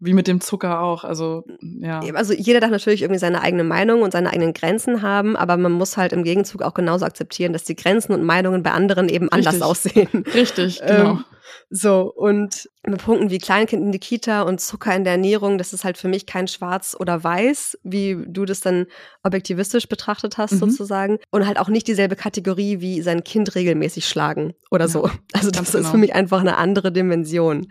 B: wie mit dem Zucker auch. Also, ja.
A: Also jeder darf natürlich irgendwie seine eigene Meinung und seine eigenen Grenzen haben, aber man muss halt im Gegenzug auch genauso akzeptieren, dass die Grenzen und Meinungen bei anderen eben anders
B: Richtig.
A: aussehen.
B: Richtig, genau.
A: Ähm, so, und mit Punkten wie Kleinkind in die Kita und Zucker in der Ernährung, das ist halt für mich kein Schwarz oder Weiß, wie du das dann objektivistisch betrachtet hast,
B: Mhm.
A: sozusagen. Und halt auch nicht dieselbe Kategorie wie sein Kind regelmäßig schlagen oder
B: Ja,
A: so. Also das ist
B: genau.
A: für mich einfach eine andere Dimension.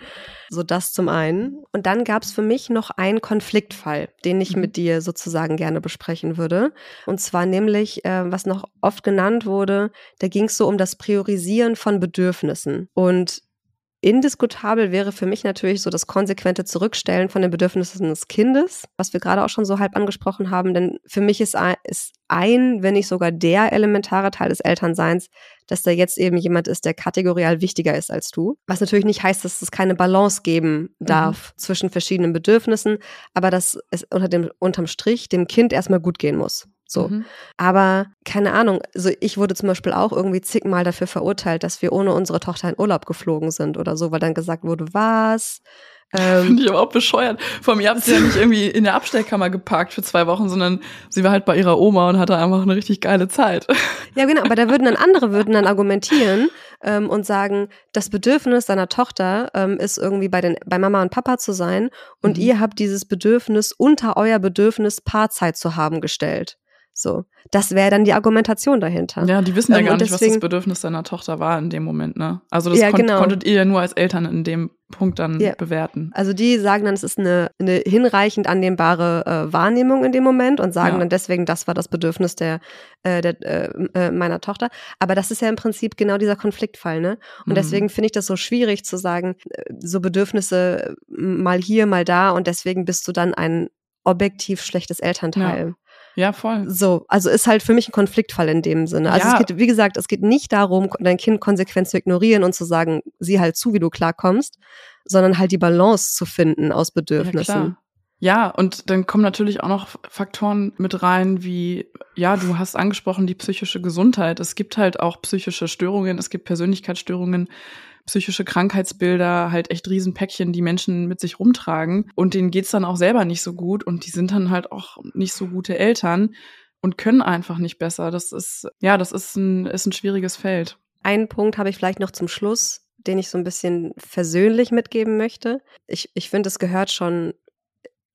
A: So das zum einen. Und dann gab es für mich noch einen Konfliktfall, den ich
B: Mhm.
A: mit dir sozusagen gerne besprechen würde. Und zwar nämlich, äh, was noch oft genannt wurde, da ging es so um das Priorisieren von Bedürfnissen. Und indiskutabel wäre für mich natürlich so das konsequente Zurückstellen von den Bedürfnissen des Kindes, was wir gerade auch schon so halb angesprochen haben. Denn für mich ist ein, ist ein, wenn nicht sogar der elementare Teil des Elternseins, dass da jetzt eben jemand ist, der kategorial wichtiger ist als du. Was natürlich nicht heißt, dass es keine Balance geben darf zwischen verschiedenen Bedürfnissen, aber dass es unter dem, unterm Strich dem Kind erstmal gut gehen muss. So.
B: Mhm.
A: Aber keine Ahnung, also ich wurde zum Beispiel auch irgendwie zigmal dafür verurteilt, dass wir ohne unsere Tochter in Urlaub geflogen sind oder so, weil dann gesagt wurde, was? Ähm,
B: Finde ich aber auch bescheuert. Vor mir habt sie ja nicht irgendwie in der Abstellkammer geparkt für zwei Wochen, sondern sie war halt bei ihrer Oma und hatte einfach eine richtig geile Zeit.
A: ja, genau, aber da würden dann andere würden dann argumentieren ähm, und sagen, das Bedürfnis deiner Tochter ähm, ist irgendwie bei den bei Mama und Papa zu sein und
B: Mhm.
A: ihr habt dieses Bedürfnis unter euer Bedürfnis Paarzeit zu haben gestellt. So, das wäre dann die Argumentation dahinter.
B: Ja, die wissen ja
A: Ähm,
B: gar nicht, was
A: deswegen-
B: das Bedürfnis deiner Tochter war in dem Moment, ne? Also das
A: Ja,
B: kon
A: genau.
B: konntet ihr ja nur als Eltern in dem Punkt dann
A: Ja.
B: bewerten.
A: Also die sagen dann, es ist eine, eine hinreichend annehmbare äh, Wahrnehmung in dem Moment und sagen
B: Ja.
A: dann deswegen, das war das Bedürfnis der, äh, der äh, äh, meiner Tochter. Aber das ist ja im Prinzip genau dieser Konfliktfall, ne? Und
B: Mhm.
A: deswegen finde ich das so schwierig zu sagen, äh, so Bedürfnisse äh, mal hier, mal da und deswegen bist du dann ein objektiv schlechtes Elternteil.
B: Ja, voll.
A: So, also ist halt für mich ein Konfliktfall in dem Sinne. Also
B: Ja.
A: es geht, wie gesagt, es geht nicht darum, dein Kind konsequent zu ignorieren und zu sagen, sieh halt zu, wie du klarkommst, sondern halt die Balance zu finden aus
B: Ja,
A: Bedürfnissen.
B: klar. Ja, und dann kommen natürlich auch noch Faktoren mit rein, wie, ja, du hast angesprochen, die psychische Gesundheit. Es gibt halt auch psychische Störungen, es gibt Persönlichkeitsstörungen, psychische Krankheitsbilder, halt echt Riesenpäckchen, die Menschen mit sich rumtragen. Und denen geht's dann auch selber nicht so gut und die sind dann halt auch nicht so gute Eltern. und können einfach nicht besser. Das ist, ja, das ist ein, ist ein schwieriges Feld.
A: Einen Punkt habe ich vielleicht noch zum Schluss, den ich so ein bisschen versöhnlich mitgeben möchte. Ich, ich finde, es gehört schon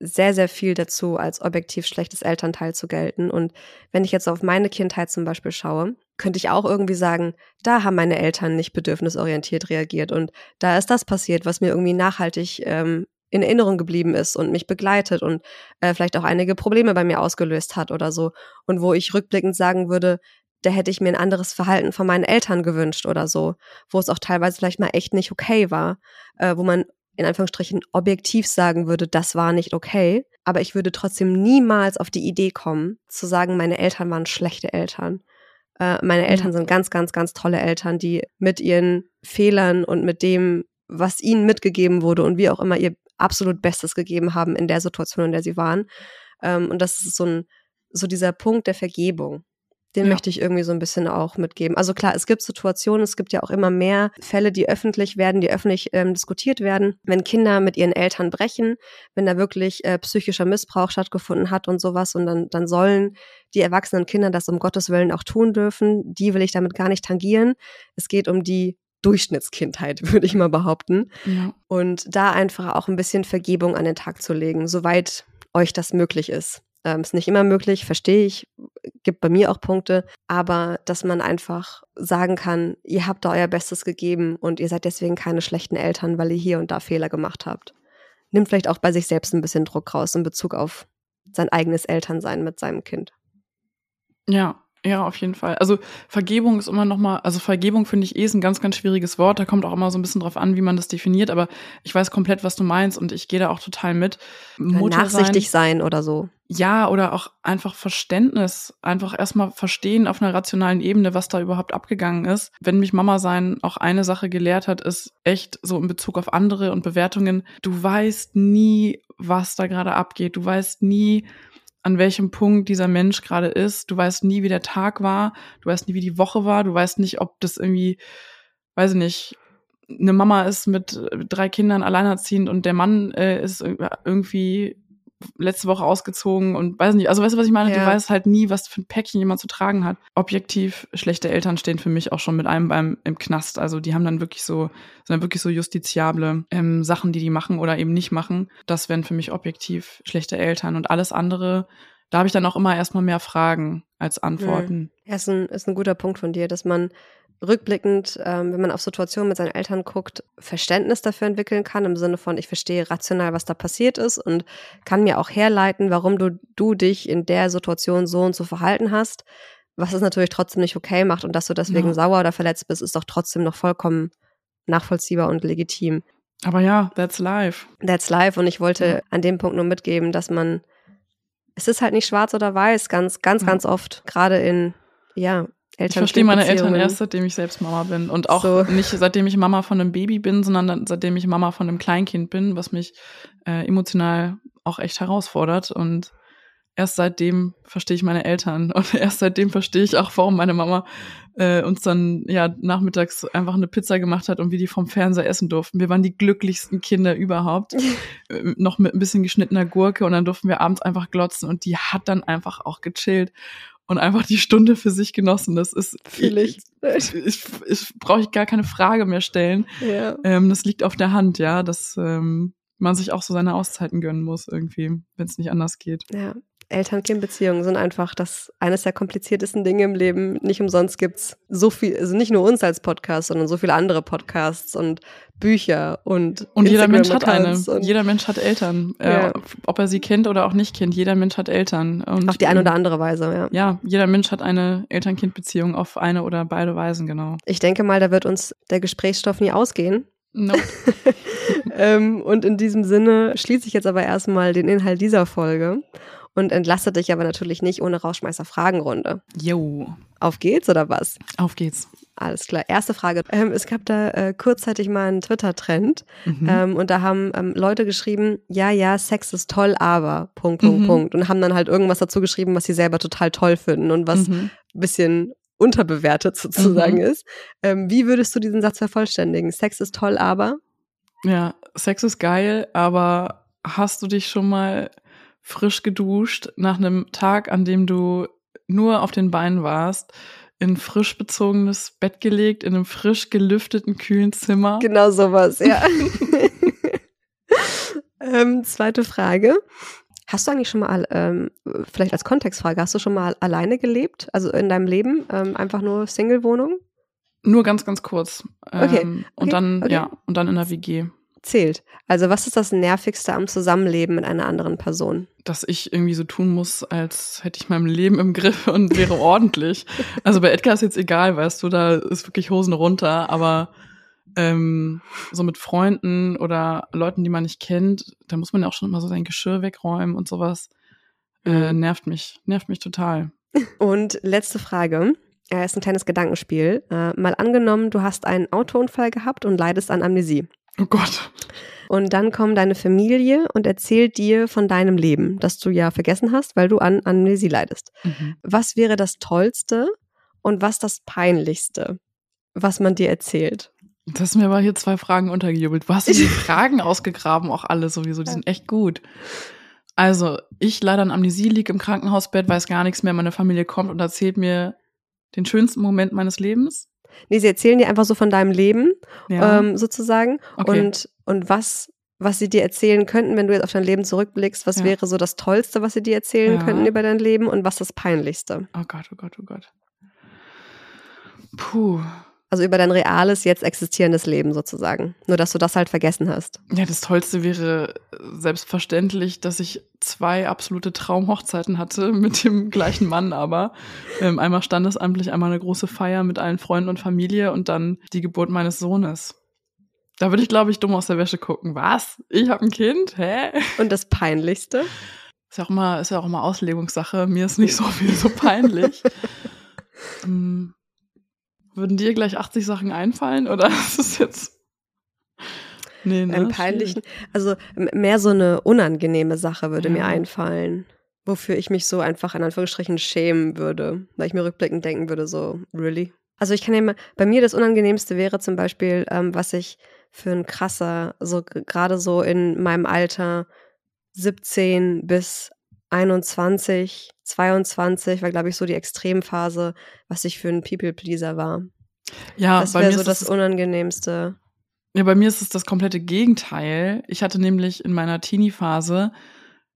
A: sehr, sehr viel dazu, als objektiv schlechtes Elternteil zu gelten. Und wenn ich jetzt auf meine Kindheit zum Beispiel schaue, könnte ich auch irgendwie sagen, da haben meine Eltern nicht bedürfnisorientiert reagiert und da ist das passiert, was mir irgendwie nachhaltig ähm, in Erinnerung geblieben ist und mich begleitet und äh, vielleicht auch einige Probleme bei mir ausgelöst hat oder so. Und wo ich rückblickend sagen würde, da hätte ich mir ein anderes Verhalten von meinen Eltern gewünscht oder so, wo es auch teilweise vielleicht mal echt nicht okay war, äh, wo man in Anführungsstrichen objektiv sagen würde, das war nicht okay. Aber ich würde trotzdem niemals auf die Idee kommen, zu sagen, meine Eltern waren schlechte Eltern. Äh, meine Eltern sind ganz, ganz, ganz tolle Eltern, die mit ihren Fehlern und mit dem, was ihnen mitgegeben wurde und wie auch immer ihr absolut Bestes gegeben haben in der Situation, in der sie waren. Ähm, und das ist so ein, so dieser Punkt der Vergebung. Den ja. möchte ich irgendwie so ein bisschen auch mitgeben. Also klar, es gibt Situationen, es gibt ja auch immer mehr Fälle, die öffentlich werden, die öffentlich ähm, diskutiert werden, wenn Kinder mit ihren Eltern brechen, wenn da wirklich äh, psychischer Missbrauch stattgefunden hat und sowas und dann, dann sollen die erwachsenen Kinder das um Gottes Willen auch tun dürfen. Die will ich damit gar nicht tangieren. Es geht um die Durchschnittskindheit, würde ich mal behaupten. Ja. Und da einfach auch ein bisschen Vergebung an den Tag zu legen, soweit euch das möglich ist. Ähm, ist nicht immer möglich, verstehe ich, gibt bei mir auch Punkte, aber dass man einfach sagen kann, ihr habt da euer Bestes gegeben und ihr seid deswegen keine schlechten Eltern, weil ihr hier und da Fehler gemacht habt. Nimmt vielleicht auch bei sich selbst ein bisschen Druck raus in Bezug auf sein eigenes Elternsein mit seinem Kind.
B: Ja, ja, auf jeden Fall. Also Vergebung ist immer noch mal, also Vergebung finde ich eh ist ein ganz, ganz schwieriges Wort. Da kommt auch immer so ein bisschen drauf an, wie man das definiert. Aber ich weiß komplett, was du meinst und ich gehe da auch total mit.
A: Mutter Nachsichtig sein, sein oder so.
B: Ja, oder auch einfach Verständnis, einfach erstmal verstehen auf einer rationalen Ebene, was da überhaupt abgegangen ist. Wenn mich Mama sein auch eine Sache gelehrt hat, ist echt so in Bezug auf andere und Bewertungen, du weißt nie, was da gerade abgeht. Du weißt nie, an welchem Punkt dieser Mensch gerade ist. Du weißt nie, wie der Tag war. Du weißt nie, wie die Woche war. Du weißt nicht, ob das irgendwie, weiß ich nicht, eine Mama ist mit drei Kindern alleinerziehend und der Mann äh, ist irgendwie letzte Woche ausgezogen und weiß nicht, also weißt du, was ich meine? Ja. Du weißt halt nie, was für ein Päckchen jemand zu tragen hat. Objektiv schlechte Eltern stehen für mich auch schon mit einem beim im Knast. Also die haben dann wirklich so, sind dann wirklich so justiziable ähm, Sachen, die die machen oder eben nicht machen. Das wären für mich objektiv schlechte Eltern und alles andere. Da habe ich dann auch immer erstmal mehr Fragen als Antworten.
A: Ja, ist ein, ist ein guter Punkt von dir, dass man rückblickend, ähm, wenn man auf Situationen mit seinen Eltern guckt, Verständnis dafür entwickeln kann, im Sinne von, ich verstehe rational, was da passiert ist und kann mir auch herleiten, warum du, du dich in der Situation so und so verhalten hast, was es natürlich trotzdem nicht okay macht und dass du deswegen ja. sauer oder verletzt bist, ist doch trotzdem noch vollkommen nachvollziehbar und legitim.
B: Aber ja, that's life.
A: That's life und ich wollte ja. an dem Punkt nur mitgeben, dass man, es ist halt nicht schwarz oder weiß, ganz, ganz, ja. ganz oft, gerade in, ja,
B: Eltern ich verstehe meine Eltern erst, seitdem ich selbst Mama bin. Und auch so. nicht seitdem ich Mama von einem Baby bin, sondern seitdem ich Mama von einem Kleinkind bin, was mich äh, emotional auch echt herausfordert. Und erst seitdem verstehe ich meine Eltern. Und erst seitdem verstehe ich auch, warum meine Mama äh, uns dann ja nachmittags einfach eine Pizza gemacht hat und wir die vom Fernseher essen durften. Wir waren die glücklichsten Kinder überhaupt. äh, noch mit ein bisschen geschnittener Gurke und dann durften wir abends einfach glotzen und die hat dann einfach auch gechillt und einfach die Stunde für sich genossen. Das ist
A: Fühl ich.
B: Ich, ich, ich brauche ich gar keine Frage mehr stellen. Ja. Ähm, das liegt auf der Hand, ja, dass ähm, man sich auch so seine Auszeiten gönnen muss irgendwie, wenn es nicht anders geht.
A: Ja, Eltern-Kind-Beziehungen sind einfach das eines der kompliziertesten Dinge im Leben. Nicht umsonst gibt's so viel, also nicht nur uns als Podcast, sondern so viele andere Podcasts und Bücher und
B: Und jeder Mensch hat eine. Jeder Mensch hat Eltern. Ja. Äh, ob er sie kennt oder auch nicht kennt. Jeder Mensch hat Eltern.
A: Und, auf die eine oder andere Weise, ja.
B: Ja, jeder Mensch hat eine Eltern-Kind-Beziehung auf eine oder beide Weisen, genau.
A: Ich denke mal, da wird uns der Gesprächsstoff nie ausgehen. Nope. ähm, und in diesem Sinne schließe ich jetzt aber erstmal den Inhalt dieser Folge und entlasse dich aber natürlich nicht ohne Rauschmeißer-Fragenrunde.
B: Jo.
A: Auf geht's oder was?
B: Auf geht's.
A: Alles klar. Erste Frage. Ähm, es gab da äh, kurzzeitig mal einen Twitter-Trend mhm. ähm, und da haben ähm, Leute geschrieben, ja, ja, Sex ist toll, aber Punkt, Punkt, mhm. Punkt. Und haben dann halt irgendwas dazu geschrieben, was sie selber total toll finden und was mhm. bisschen unterbewertet sozusagen mhm. ist. Ähm, wie würdest du diesen Satz vervollständigen? Sex ist toll, aber?
B: Ja, Sex ist geil, aber hast du dich schon mal frisch geduscht nach einem Tag, an dem du nur auf den Beinen warst, in frisch bezogenes Bett gelegt, in einem frisch gelüfteten, kühlen Zimmer.
A: Genau sowas, ja. ähm, zweite Frage. Hast du eigentlich schon mal, ähm, vielleicht als Kontextfrage, hast du schon mal alleine gelebt? Also in deinem Leben? Ähm, einfach nur Single-Wohnung?
B: Nur ganz, ganz kurz.
A: Okay,
B: Ähm, Und
A: okay,
B: dann,
A: okay.
B: ja, und dann in der WG.
A: Zählt. Also was ist das Nervigste am Zusammenleben mit einer anderen Person?
B: Dass ich irgendwie so tun muss, als hätte ich mein Leben im Griff und wäre ordentlich. Also bei Edgar ist jetzt egal, weißt du, da ist wirklich Hosen runter, aber ähm, so mit Freunden oder Leuten, die man nicht kennt, da muss man ja auch schon immer so sein Geschirr wegräumen und sowas. Äh,
A: Mhm.
B: nervt mich, nervt mich total.
A: Und letzte Frage. Äh, ist ein kleines Gedankenspiel. Äh, mal angenommen, du hast einen Autounfall gehabt und leidest an Amnesie.
B: Oh Gott.
A: Und dann kommt deine Familie und erzählt dir von deinem Leben, das du ja vergessen hast, weil du an Amnesie leidest.
B: Mhm.
A: Was wäre das Tollste und was das Peinlichste, was man dir erzählt?
B: Das hast mir aber hier zwei Fragen untergejubelt. Du hast die Fragen ausgegraben, auch alle sowieso. Die sind echt gut. Also, ich leider an Amnesie, lieg im Krankenhausbett, weiß gar nichts mehr. Meine Familie kommt und erzählt mir den schönsten Moment meines Lebens.
A: Nee, sie erzählen dir einfach so von deinem Leben,
B: Ja.
A: ähm, sozusagen.
B: Okay.
A: Und, und was, was sie dir erzählen könnten, wenn du jetzt auf dein Leben zurückblickst, was
B: Ja.
A: wäre so das Tollste, was sie dir erzählen
B: Ja.
A: könnten über dein Leben und was das Peinlichste?
B: oh Gott, oh Gott, oh Gott. Puh.
A: Also über dein reales, jetzt existierendes Leben sozusagen. Nur, dass du das halt vergessen hast.
B: Ja, das Tollste wäre selbstverständlich, dass ich zwei absolute Traumhochzeiten hatte mit dem gleichen Mann, aber ähm, einmal standesamtlich, einmal eine große Feier mit allen Freunden und Familie und dann die Geburt meines Sohnes. Da würde ich, glaube ich, dumm aus der Wäsche gucken. Was? Ich habe ein Kind? Hä?
A: Und das Peinlichste?
B: Ist ja auch immer, ist ja auch immer Auslegungssache. Mir ist nicht so viel so peinlich. ähm, würden dir gleich 80 Sachen einfallen oder ist es jetzt? Nee, ne?
A: Im Peinlichen. Also mehr so eine unangenehme Sache würde mir
B: Ja.
A: einfallen. Wofür ich mich so einfach in Anführungsstrichen schämen würde. Weil ich mir rückblickend denken würde, so, really? Also ich kann ja mal, bei mir das Unangenehmste wäre zum Beispiel, ähm, was ich für ein krasser, so gerade so in meinem Alter 17 bis 21, 22 war, glaube ich, so die Extremphase, was ich für ein People-Pleaser war.
B: Ja,
A: das wäre so das
B: es
A: Unangenehmste.
B: Ja, bei mir ist es das komplette Gegenteil. Ich hatte nämlich in meiner Teenie-Phase,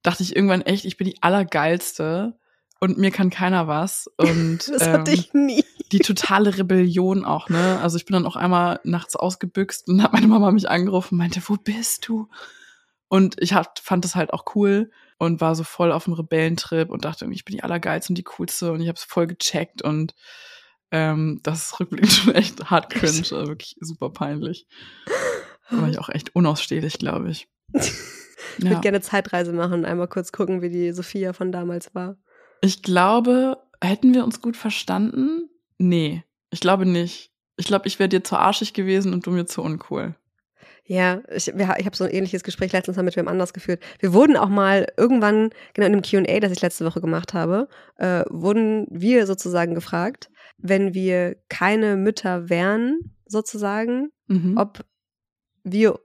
B: dachte ich irgendwann echt, ich bin die Allergeilste und mir kann keiner was. Und
A: Das hatte
B: ähm,
A: ich nie.
B: die totale Rebellion auch, ne? Also ich bin dann auch einmal nachts ausgebüxt und hat meine Mama mich angerufen und meinte, wo bist du? Und ich hat, fand das halt auch cool und war so voll auf dem Rebellentrip und dachte ich bin die Allergeilste und die Coolste und ich habe es voll gecheckt und ähm, das ist rückblickend schon echt hart cringe, also wirklich super peinlich. War ich auch echt unausstehlich, glaube ich.
A: Ich würde gerne Zeitreise machen und einmal kurz gucken, wie die Sophia von damals war.
B: Ich glaube, hätten wir uns gut verstanden? Nee, ich glaube nicht. Ich glaube, ich wäre dir zu arschig gewesen und du mir zu uncool.
A: Ja, ich, ich habe so ein ähnliches Gespräch letztens mal mit wem anders geführt. Wir wurden auch mal irgendwann, genau in dem Q&A, das ich letzte Woche gemacht habe, äh, wurden wir sozusagen gefragt, wenn wir keine Mütter wären, sozusagen,
B: Mhm.
A: ob wir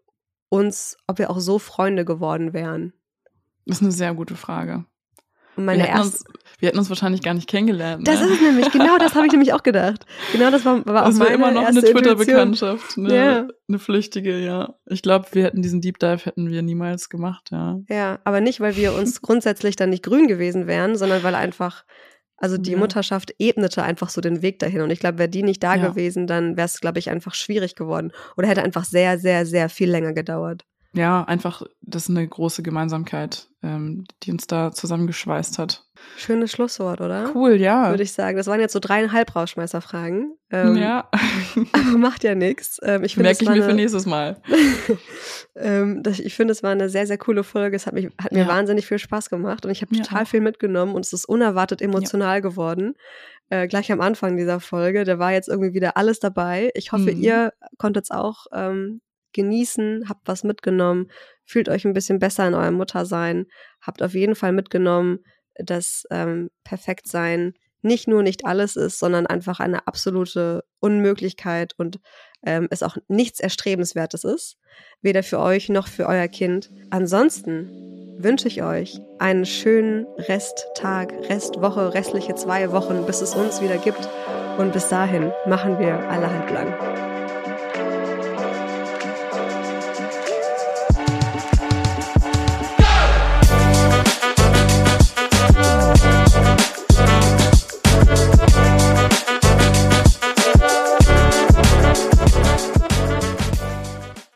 A: uns, ob wir auch so Freunde geworden wären.
B: Das ist eine sehr gute Frage.
A: Und meine
B: wir, hätten
A: erste,
B: uns, wir hätten uns wahrscheinlich gar nicht kennengelernt.
A: das
B: ne?
A: ist es nämlich, genau das habe ich nämlich auch gedacht. Genau das war, war auch
B: das
A: meine
B: immer noch eine. Twitter-Bekanntschaft, eine,
A: Ja.
B: eine flüchtige, ja. Ich glaube, wir hätten diesen Deep Dive hätten wir niemals gemacht, ja.
A: Ja, aber nicht, weil wir uns grundsätzlich dann nicht grün gewesen wären, sondern weil einfach, also die
B: Ja.
A: Mutterschaft ebnete einfach so den Weg dahin. Und ich glaube, wäre die nicht da
B: Ja.
A: gewesen, dann wäre es, glaube ich, einfach schwierig geworden. Oder hätte einfach sehr, sehr, sehr viel länger gedauert.
B: Ja, einfach, das ist eine große Gemeinsamkeit, ähm, die uns da zusammengeschweißt hat.
A: Schönes Schlusswort, oder?
B: Cool, ja.
A: Würde ich sagen. Das waren jetzt so dreieinhalb Rauschmeißerfragen. Ähm,
B: ja,
A: Aber macht ja nichts. Ähm, ich
B: merke ich mir für
A: eine-
B: nächstes Mal.
A: ähm, das, ich finde, es war eine sehr, sehr coole Folge. Es hat, mich, hat mir
B: Ja.
A: wahnsinnig viel Spaß gemacht und ich habe total viel mitgenommen und es ist unerwartet emotional geworden. Äh, gleich am Anfang dieser Folge. Da war jetzt irgendwie wieder alles dabei. Ich hoffe,
B: Mhm.
A: ihr konntet es auch ähm, genießen, habt was mitgenommen, fühlt euch ein bisschen besser in eurem Muttersein, habt auf jeden Fall mitgenommen, dass ähm, Perfektsein nicht nur nicht alles ist, sondern einfach eine absolute Unmöglichkeit und ähm, es auch nichts Erstrebenswertes ist, weder für euch noch für euer Kind. Ansonsten wünsche ich euch einen schönen Resttag, Restwoche, restliche zwei Wochen, bis es uns wieder gibt. Und bis dahin machen wir alle halb lang.